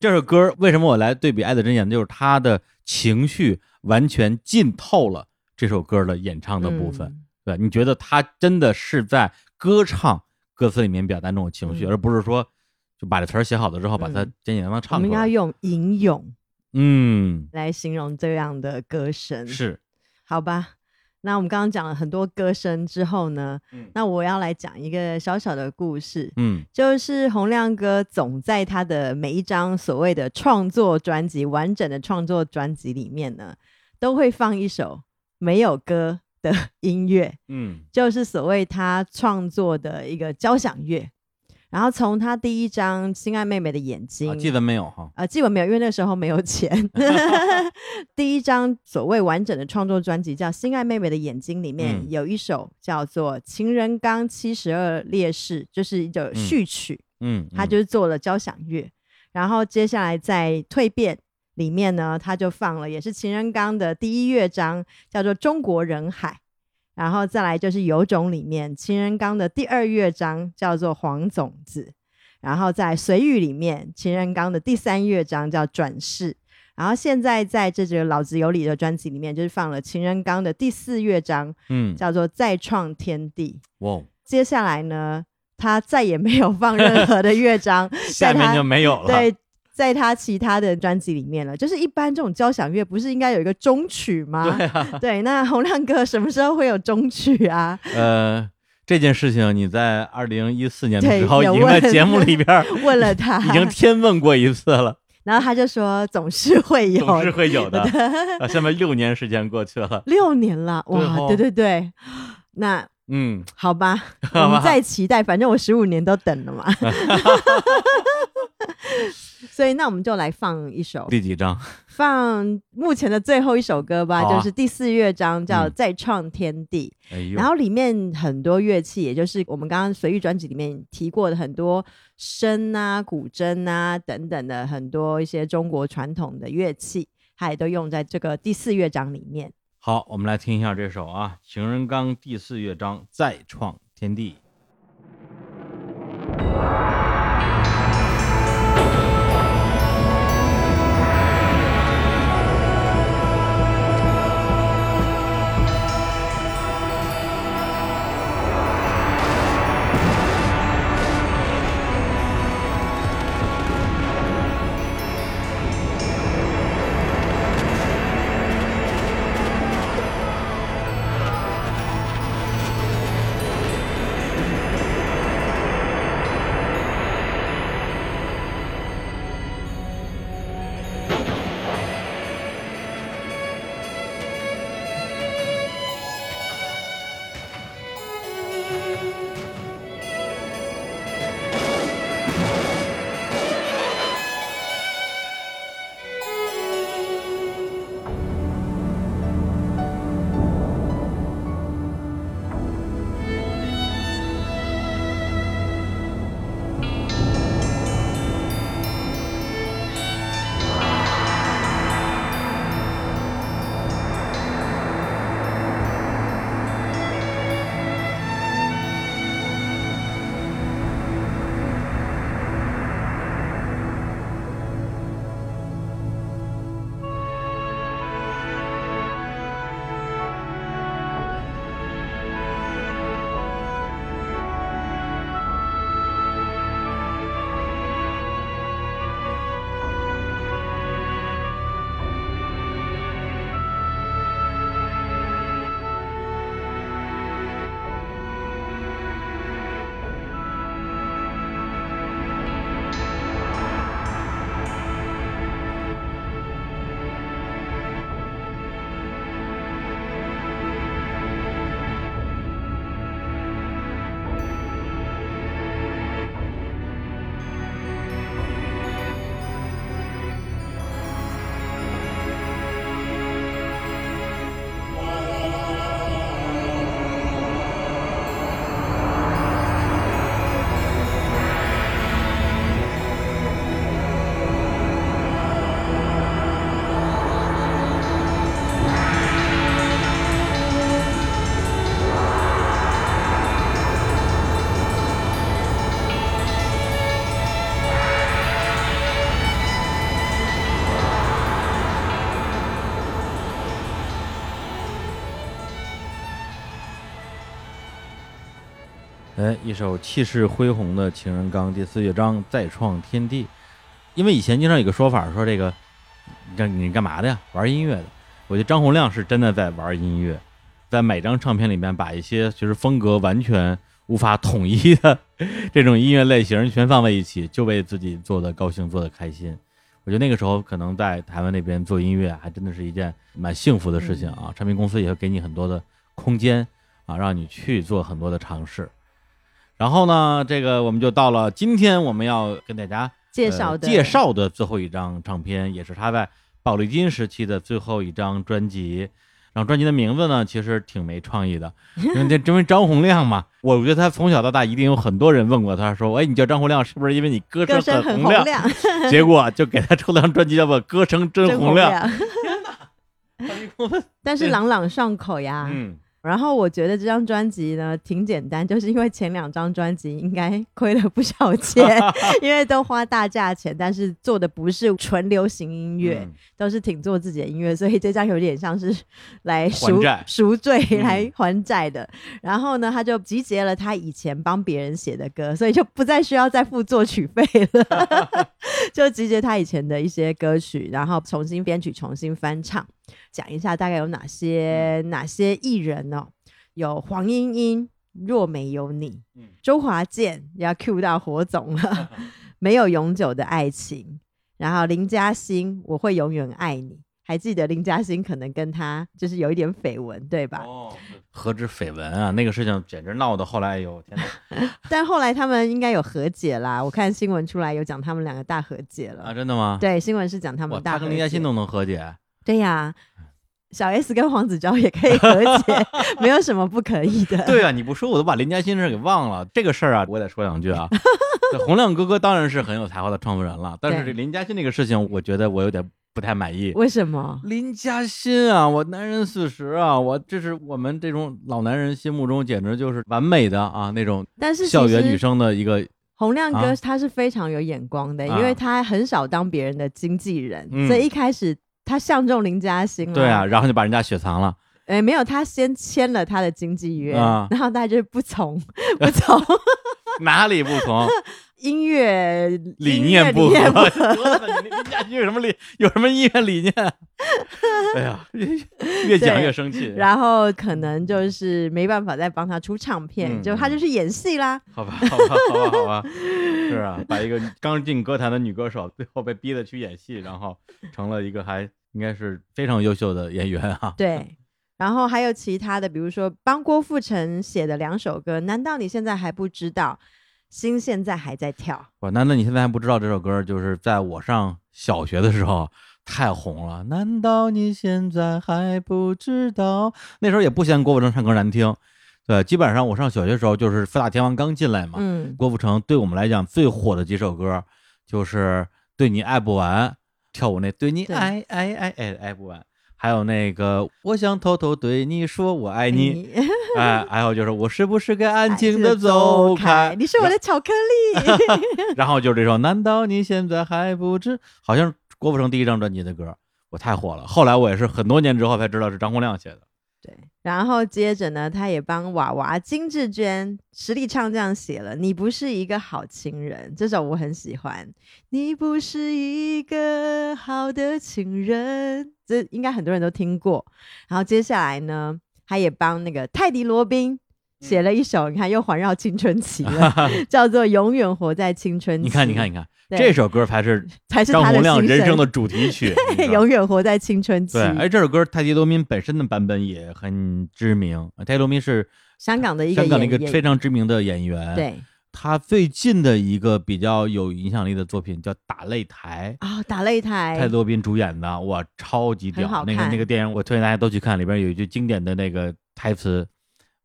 这首歌为什么我来对比《爱的箴言》，就是他的情绪完全浸透了这首歌的演唱的部分。嗯对，你觉得他真的是在歌唱歌词里面表达那种情绪，嗯而不是说就把这词儿写好了之后把它嗯简简单单唱出来。们要用吟咏嗯，来形容这样的歌声，是，好吧？那我们刚刚讲了很多歌声之后呢，嗯那我要来讲一个小小的故事，嗯就是洪亮哥总在他的每一张所谓的创作专辑、完整的创作专辑里面呢，都会放一首没有歌的音乐，嗯就是所谓他创作的一个交响乐。然后从他第一张《心爱妹妹的眼睛》啊，记得没有哈？啊，记得没有，因为那时候没有钱。第一张所谓完整的创作专辑叫《心爱妹妹的眼睛》，里面嗯有一首叫做《情人纲七十二烈士》，就是一首序曲，嗯，他就是做了交响乐。然后接下来在《蜕变》里面呢，他就放了也是情人刚的第一乐章，叫做《中国人海》。然后再来就是《有种》里面情人刚的第二乐章叫做《黄种子》，然后在《随遇》里面情人刚的第三乐章叫《转世》，然后现在在这个《老子有理》的专辑里面，就是放了情人刚的第四乐章，嗯，叫做《再创天地》。哇，哦接下来呢，他再也没有放任何的乐章 下面就没有了。对，在他其他的专辑里面了。就是一般这种交响乐不是应该有一个终曲吗？对啊，对，那洪亮哥什么时候会有终曲啊？呃，这件事情你在二零一四年的时候已经在节目里边 问了他，已经天问过一次了，然后他就说总是会有，总是会有的。啊，下面六年时间过去了，六年了，对哇，哦对对对，那。嗯，好吧，好吧我们再期待，反正我十五年都等了嘛。所以那我们就来放一首，第几章？放目前的最后一首歌吧，啊就是第四乐章叫《嗯再创天地》。哎，然后里面很多乐器，也就是我们刚刚随意专辑里面提过的很多笙啊、古筝啊等等的很多一些中国传统的乐器，它也都用在这个第四乐章里面。好，我们来听一下这首啊，《情人纲》第四乐章《再创天地》。哎，一首气势恢宏的《情人纲》第四乐章再创天地。因为以前经常有个说法说这个，你干你干嘛的呀？玩音乐的。我觉得张洪亮是真的在玩音乐，在每张唱片里面把一些其实风格完全无法统一的 这种音乐类型全放在一起，就为自己做的高兴、做的开心。我觉得那个时候可能在台湾那边做音乐，还真的是一件蛮幸福的事情啊！唱片公司也会给你很多的空间啊，让你去做很多的尝试。然后呢，这个我们就到了今天我们要跟大家介绍的呃介绍的最后一张唱片，也是他在宝丽金时期的最后一张专辑。然后专辑的名字呢，其实挺没创意的，因为这因为张洪亮嘛，我觉得他从小到大一定有很多人问过他说，哎，你叫张洪亮是不是因为你歌歌声很洪亮，结果就给他出了张专辑叫做《歌声真真洪亮》。亮。但是朗朗上口呀。嗯，然后我觉得这张专辑呢挺简单，就是因为前两张专辑应该 亏了不少钱，因为都花大价钱，但是做的不是纯流行音乐，嗯都是挺做自己的音乐，所以这张有点像是 来赎赎罪、嗯来还债的。然后呢，他就集结了他以前帮别人写的歌，所以就不再需要再付作曲费了，就集结他以前的一些歌曲，然后重新编曲、重新翻唱。讲一下大概有哪些、哪些艺人哦，有黄莺莺。若没有你，嗯周华健要 Q 到火总了，没有永久的爱情。然后林嘉欣，我会永远爱你。还记得林嘉欣可能跟他就是有一点绯闻，对吧？哦，何止绯闻啊，那个事情简直闹得后来，哎呦天哪！但后来他们应该有和解啦。我看新闻出来有讲他们两个大和解了。啊，真的吗？对，新闻是讲他，们大和解。他跟林嘉欣都能和解，对呀，小 S 跟黄子佼也可以和解，没有什么不可以的。对啊，你不说我都把林嘉欣这事给忘了。这个事儿啊，我得说两句啊。洪亮哥哥当然是很有才华的创作人了，但是这林嘉欣这个事情，我觉得我有点不太满意。为什么？林嘉欣啊，我男人四十啊，我这是我们这种老男人心目中简直就是完美的啊那种但是校园女生的一个洪亮哥啊他是非常有眼光的，啊因为他很少当别人的经纪人，嗯所以一开始他相中林嘉欣了。对啊，，然后就把人家雪藏了。哎，没有，他先签了他的经纪约，啊然后大家就不从不从 哪里不从？音乐理念不合，林嘉欣有什么理？有什么音乐理念？哎呀，越 越讲越生气。然后可能就是没办法再帮他出唱片，嗯就他就是演戏啦。好吧，好吧，好吧，好吧，是啊，把一个刚进歌坛的女歌手，最后被逼的去演戏，然后成了一个还应该是非常优秀的演员啊。对，然后还有其他的，比如说帮郭富城写的两首歌，难道你现在还不知道？心现在还在跳，我那那你现在还不知道这首歌？就是在我上小学的时候太红了。难道你现在还不知道？那时候也不嫌郭富城唱歌难听，对，基本上我上小学的时候就是四大天王刚进来嘛，嗯，郭富城对我们来讲最火的几首歌，就是《对你爱不完》，跳舞那《对你爱爱爱爱爱不完》，还有那个我想偷偷对你说我爱你，哎，还有就是我是不是该安静的走开？你是我的巧克 力。然后就是这首，难道你现在还不知？好像郭富城第一张专辑的歌，我太火了。后来我也是很多年之后才知道是张洪亮写的。对，然后接着呢，他也帮娃娃金志娟实力唱这样写了：“你不是一个好情人。”这首我很喜欢。你不是一个好的情人，这应该很多人都听过。然后接下来呢，他也帮那个泰迪罗宾写了一首，你看又环绕青春期了，叫做《永远活在青春期》。你看，你看，你看，这首歌才是 才是张洪亮人生的主题曲。永远活在青春期对，。哎，这首歌泰迪罗宾本身的版本也很知名。泰迪罗宾是香港的一个香港的一个非常知名的演员。，对他最近的一个比较有影响力的作品叫《打擂台》。啊、打擂台泰迪罗宾主演的，哇，超级屌！那个那个电影，我推荐大家都去看，里边有一句经典的那个台词：“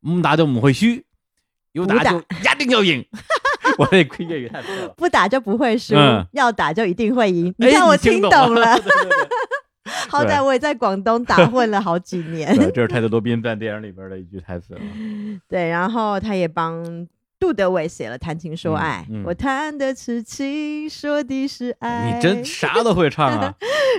唔打就唔会输，有打就一定要赢。”我这粤语太。不打就不会输，嗯要打就一定会赢。你哎看我听听懂懂了，好歹我也在广东打混了好几年。对，这是泰德多宾在电影里边的一句台词了。对，然后他也帮杜德伟写了《谈情说爱》嗯嗯我谈的痴情，说的是爱。你真啥都会唱啊！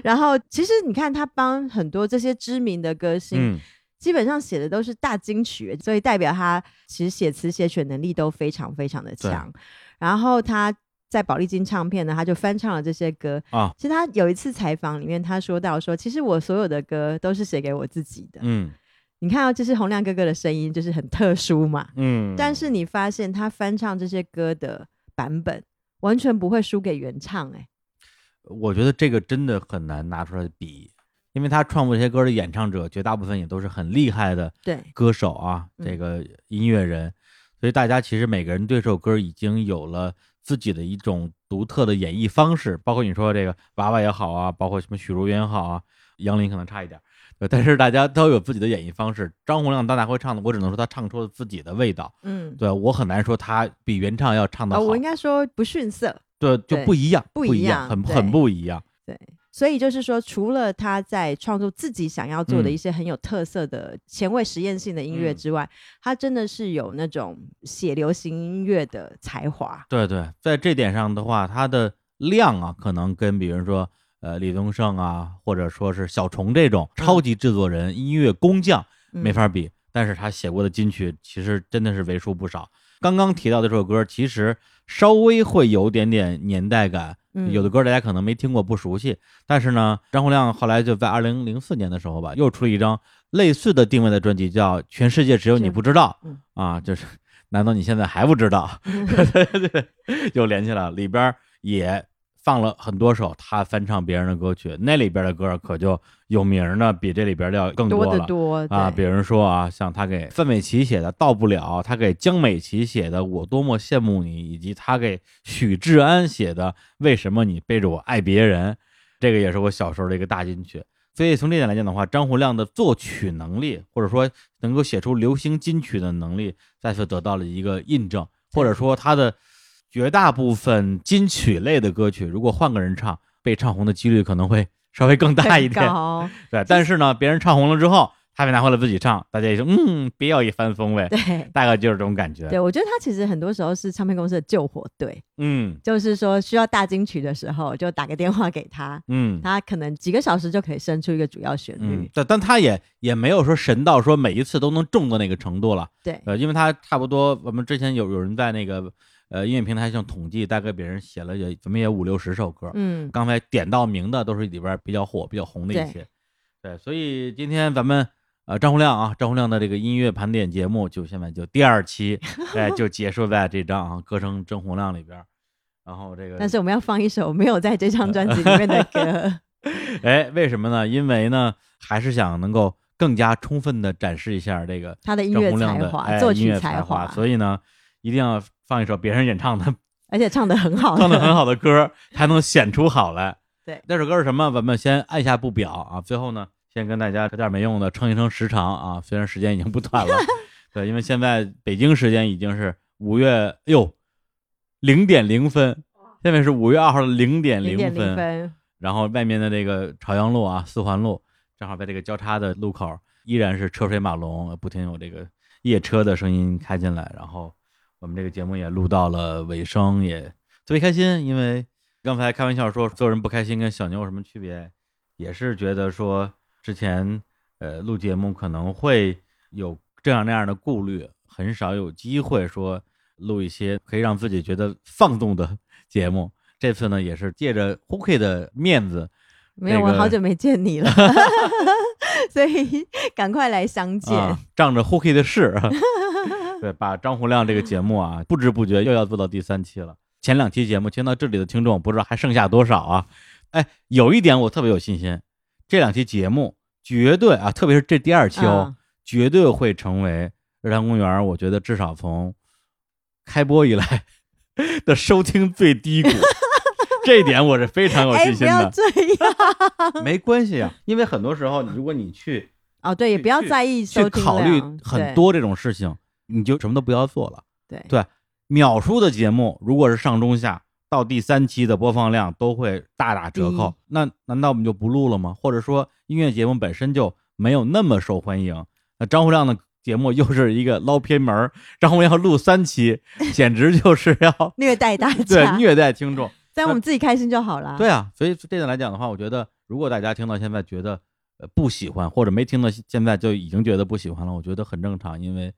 然后其实你看，他帮很多这些知名的歌星嗯，基本上写的都是大金曲，所以代表他其实写词写曲能力都非常非常的强。然后他在宝丽金唱片呢，他就翻唱了这些歌啊。其实他有一次采访里面，他说到说，其实我所有的歌都是写给我自己的。嗯你看到这是洪亮哥哥的声音，就是很特殊嘛。嗯，但是你发现他翻唱这些歌的版本，完全不会输给原唱、哎，我觉得这个真的很难拿出来比，因为他创作这些歌的演唱者绝大部分也都是很厉害的对，歌手啊，嗯这个音乐人，所以大家其实每个人对这首歌已经有了自己的一种独特的演绎方式，包括你说这个娃娃也好啊，包括什么许茹芸也好啊，杨林可能差一点，对，但是大家都有自己的演绎方式。张洪亮当大会唱的，我只能说他唱出了自己的味道，嗯，对我很难说他比原唱要唱的啊、好，我应该说不逊色。对，就不一样，不一样很很不一样。对，所以就是说，除了他在创作自己想要做的嗯一些很有特色的前卫实验性的音乐嗯之外，他真的是有那种写流行音乐的才华。对对，在这点上的话，他的量啊，可能跟比如说呃李宗盛啊，或者说是小虫这种超级制作人、音乐工匠嗯没法比。但是他写过的金曲其实真的是为数不少。刚刚提到的这首歌，其实稍微会有点点年代感，嗯有的歌大家可能没听过，不熟悉。但是呢，张洪亮后来就在二零零四年的时候吧，又出了一张类似的定位的专辑，叫《全世界只有你不知道嗯》啊，就是难道你现在还不知道？又连起来了，里边也放了很多首他翻唱别人的歌曲，那里边的歌可就有名儿的比这里边的要更多了啊。比如说啊，像他给范玮琪写的《到不了》，他给江美琪写的《我多么羡慕你》，以及他给许志安写的《为什么你背着我爱别人》，这个也是我小时候的一个大金曲。所以从这点来讲的话，张洪亮的作曲能力，或者说能够写出流行金曲的能力，再次得到了一个印证，或者说他的绝大部分金曲类的歌曲，如果换个人唱，被唱红的几率可能会稍微更大一点。对，但是呢，别人唱红了之后，他被拿回来自己唱，大家也说，嗯，别有一番风味，对大概就是这种感觉。对，我觉得他其实很多时候是唱片公司的救火队，嗯就是说需要大金曲的时候，就打个电话给他，嗯他可能几个小时就可以生出一个主要旋嗯律。，但但他也也没有说神到说每一次都能中的那个程度了。对，呃，因为他差不多，我们之前有有人在那个呃音乐平台上统计，大概别人写了也怎么也五六十首歌，嗯，刚才点到名的都是里边比较火、比较红的一些。对，所以今天咱们呃张洪亮啊，张洪亮的这个音乐盘点节目就现在就第二期，哎，就结束在这张啊《歌声真洪亮》里边。然后这个，但是我们要放一首没有在这张专辑里面的歌。哎，为什么呢？因为呢，还是想能够更加充分的展示一下这个他的音乐才华、作曲才，华，所以呢，一定要放一首别人演唱的 而且唱的很好，唱的很好的歌，才能显出好来。对那首歌是什么？咱们先按下不表啊。最后呢，先跟大家扯点没用的，称一称时长啊。虽然时间已经不短了，对，因为现在北京时间已经是五月哎呦零点零分，现在是五月二号的零点零分。分。然后外面的这个朝阳路啊、四环路，正好在这个交叉的路口，依然是车水马龙，不停有这个夜车的声音开进来。然后我们这个节目也录到了尾声，也特别开心，因为刚才开玩笑说做人不开心跟小牛有什么区别，也是觉得说之前呃录节目可能会有这样那样的顾虑，很少有机会说录一些可以让自己觉得放纵的 节目。这次呢，也是借着 Hooky 的面子，没有，那个我好久没见你了，所以赶快来相见。啊，仗着 Hooky 的势，对，把张洪亮这个节目啊，不知不觉又要做到第三期了。前两期节目听到这里的听众，不知道还剩下多少啊？哎，有一点我特别有信心，这两期节目绝对啊，特别是这第二期哦，嗯绝对会成为日坛公园，我觉得至少从开播以来 的收听最低谷。这一点我是非常有哎，信心的。不要这样没关系啊，因为很多时候，如果你去哦，对，也不要在意去收听考虑很多这种事情，你就什么都不要做了。对对秒叔的节目，如果是上中下到第三期的播放量都会大打折扣，那难道我们就不录了吗？或者说音乐节目本身就没有那么受欢迎？那张洪亮的节目又是一个捞偏门儿，张洪亮录三期，简直就是要 虐待大 家对，虐待听众。但我们自己开心就好了。对啊，所以这点来讲的话，我觉得如果大家听到现在觉得呃不喜欢，或者没听到现在就已经觉得不喜欢了，我觉得很正常，因为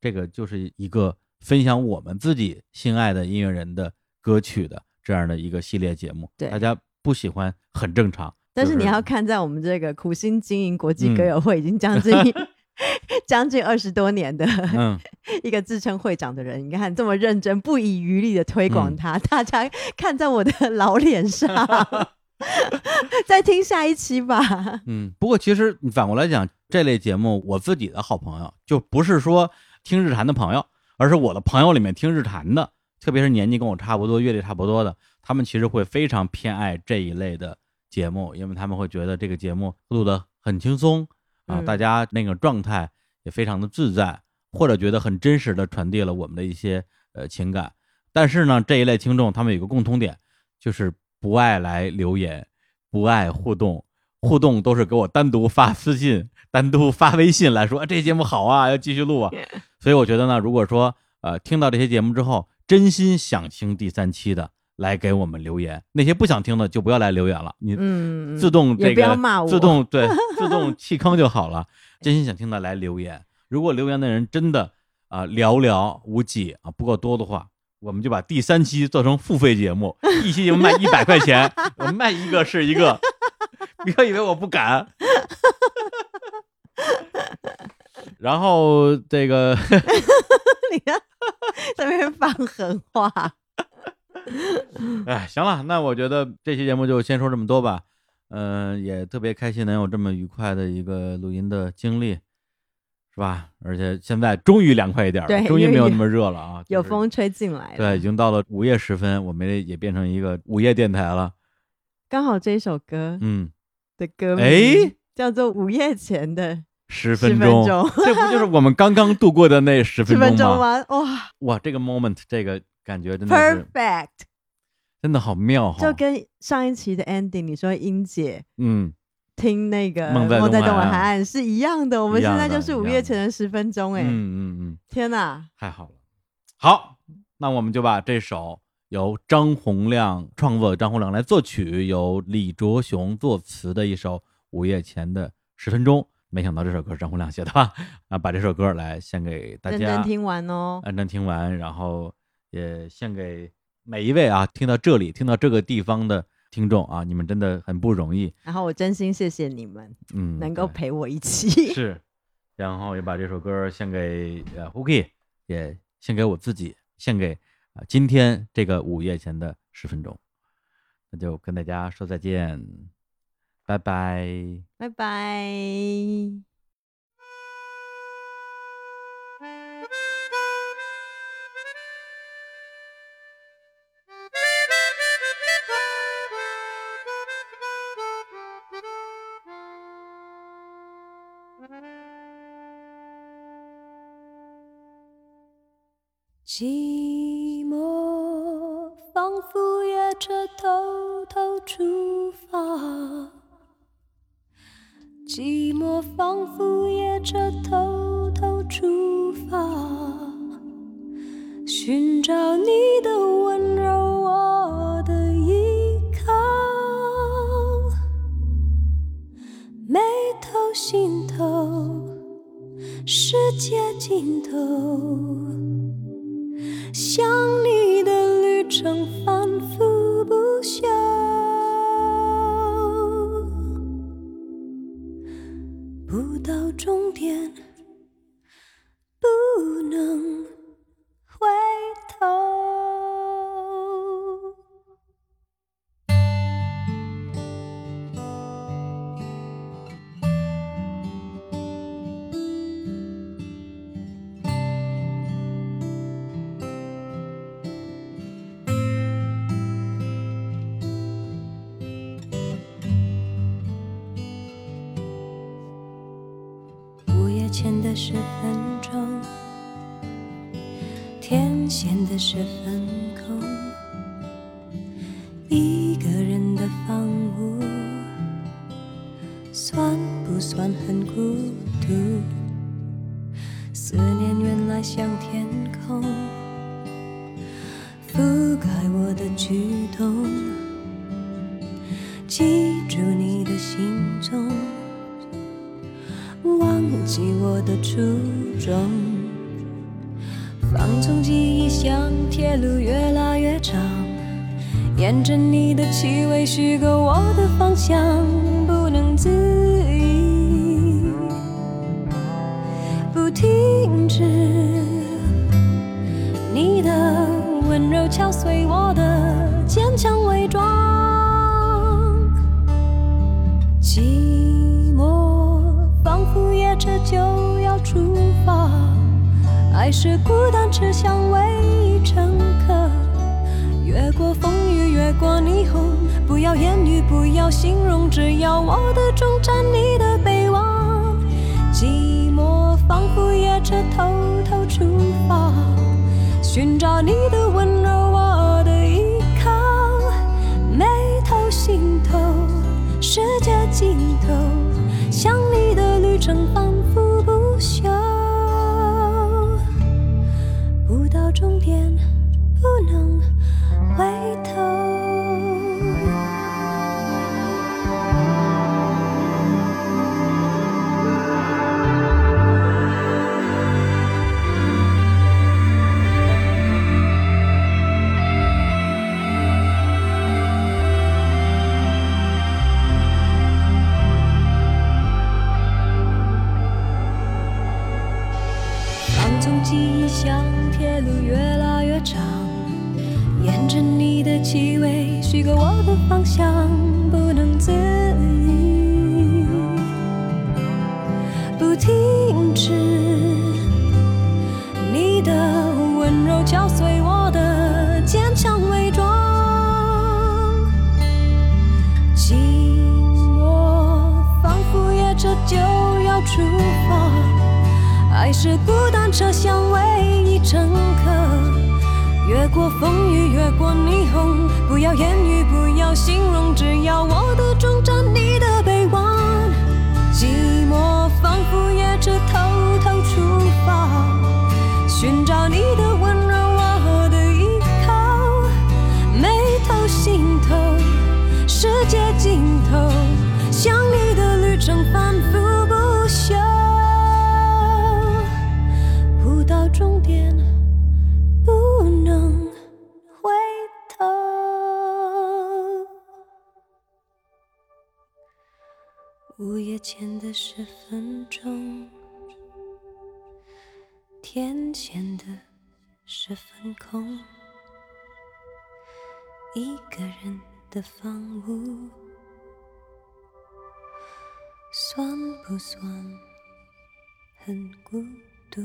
这个就是一个分享我们自己心爱的音乐人的歌曲的这样的一个系列节目，对大家不喜欢很正常。但是你要看，在我们这个苦心经营国际歌嗯友会已经将近、将近二十多年的嗯，一个自称会长的人，你看这么认真、不遗余力的推广嗯它，大家看在我的 老脸上，再听下一期吧。嗯，不过其实你反过来讲，这类节目，我自己的好朋友就不是说听日坛的朋友，而是我的朋友里面听日坛的，特别是年纪跟我差不多、阅历差不多的，他们其实会非常偏爱这一类的节目，因为他们会觉得这个节目录得很轻松啊，嗯大家那个状态也非常的自在，或者觉得很真实的传递了我们的一些呃情感。但是呢，这一类听众他们有个共通点，就是不爱来留言，不爱互动，互动都是给我单独发私信、单独发微信来说、啊、这节目好啊，要继续录啊。所以我觉得呢，如果说呃听到这些节目之后，真心想听第三期的，来给我们留言；那些不想听的就不要来留言了，你嗯，自动这也不要个骂我自动对 自动弃坑就好了。真心想听的来留言，如果留言的人真的啊、寥寥无几啊不够多的话，我们就把第三期做成付费节目，一期节目卖一百块钱，我卖一个是一个。不要以为我不敢。然后这个 你看在那边放狠话，哎，行了，那我觉得这期节目就先说这么多吧。嗯、也特别开心能有这么愉快的一个录音的经历，是吧？而且现在终于凉快一点终于没有那么热了啊，有风吹进来了。对，已经到了午夜时分，我们也变成一个午夜电台了。刚好这一首歌嗯，的歌名哎叫做《午夜前的十十分分钟，这不就是我们刚刚度过的那十十分钟吗？分钟吗？哇哇，这个 moment，这个感觉真的是，perfect，真的好妙哈！就跟上一期的 ending，你说英姐嗯，听那个梦在东海岸是一样的，我们现在就是午夜前的十分钟，哎，嗯嗯嗯，天哪！太好了。好，那我们就把这首由张洪亮创作，张洪亮来作曲，由李卓雄作词的一首《午夜前的十分钟》。没想到这首歌是张洪亮写的吧？啊，把这首歌来献给大家，认真听完哦。认真听完，然后也献给每一位啊，听到这里、听到这个地方的听众啊，你们真的很不容易，然后我真心谢谢你们嗯，能够陪我一 起。是，然后也把这首歌献给呃 Hooky，也献给我自己，献给啊、今天这个午夜前的十分钟，那就跟大家说再见，拜拜。拜拜。出发，寂寞仿佛也着偷偷出发，寻找你的温柔，我的依靠，眉头心头，世界尽头。初衷。放纵记忆像铁路越拉越长，沿着你的气味虚构我的方向，不能自已，不停止。你的温柔敲碎我的坚强伪装，寂寞仿佛夜车就出发。爱是孤单车厢唯一乘客，越过风雨，越过霓虹，不要言语，不要形容，只要我的终站，你的北望。寂寞仿佛夜车偷偷出发，寻找你的温柔，我的依靠。眉头心头，世界尽头，想你的旅程终点，一个我的方向，不能自已，不停止。你的温柔敲碎我的坚强伪装，寂寞仿佛夜车就要出发。爱是孤单车厢，过风雨，越过霓虹，不要言语，不要形容，只要我夜前的十分钟，天前的十分空，一个人的房屋，算不算很孤独？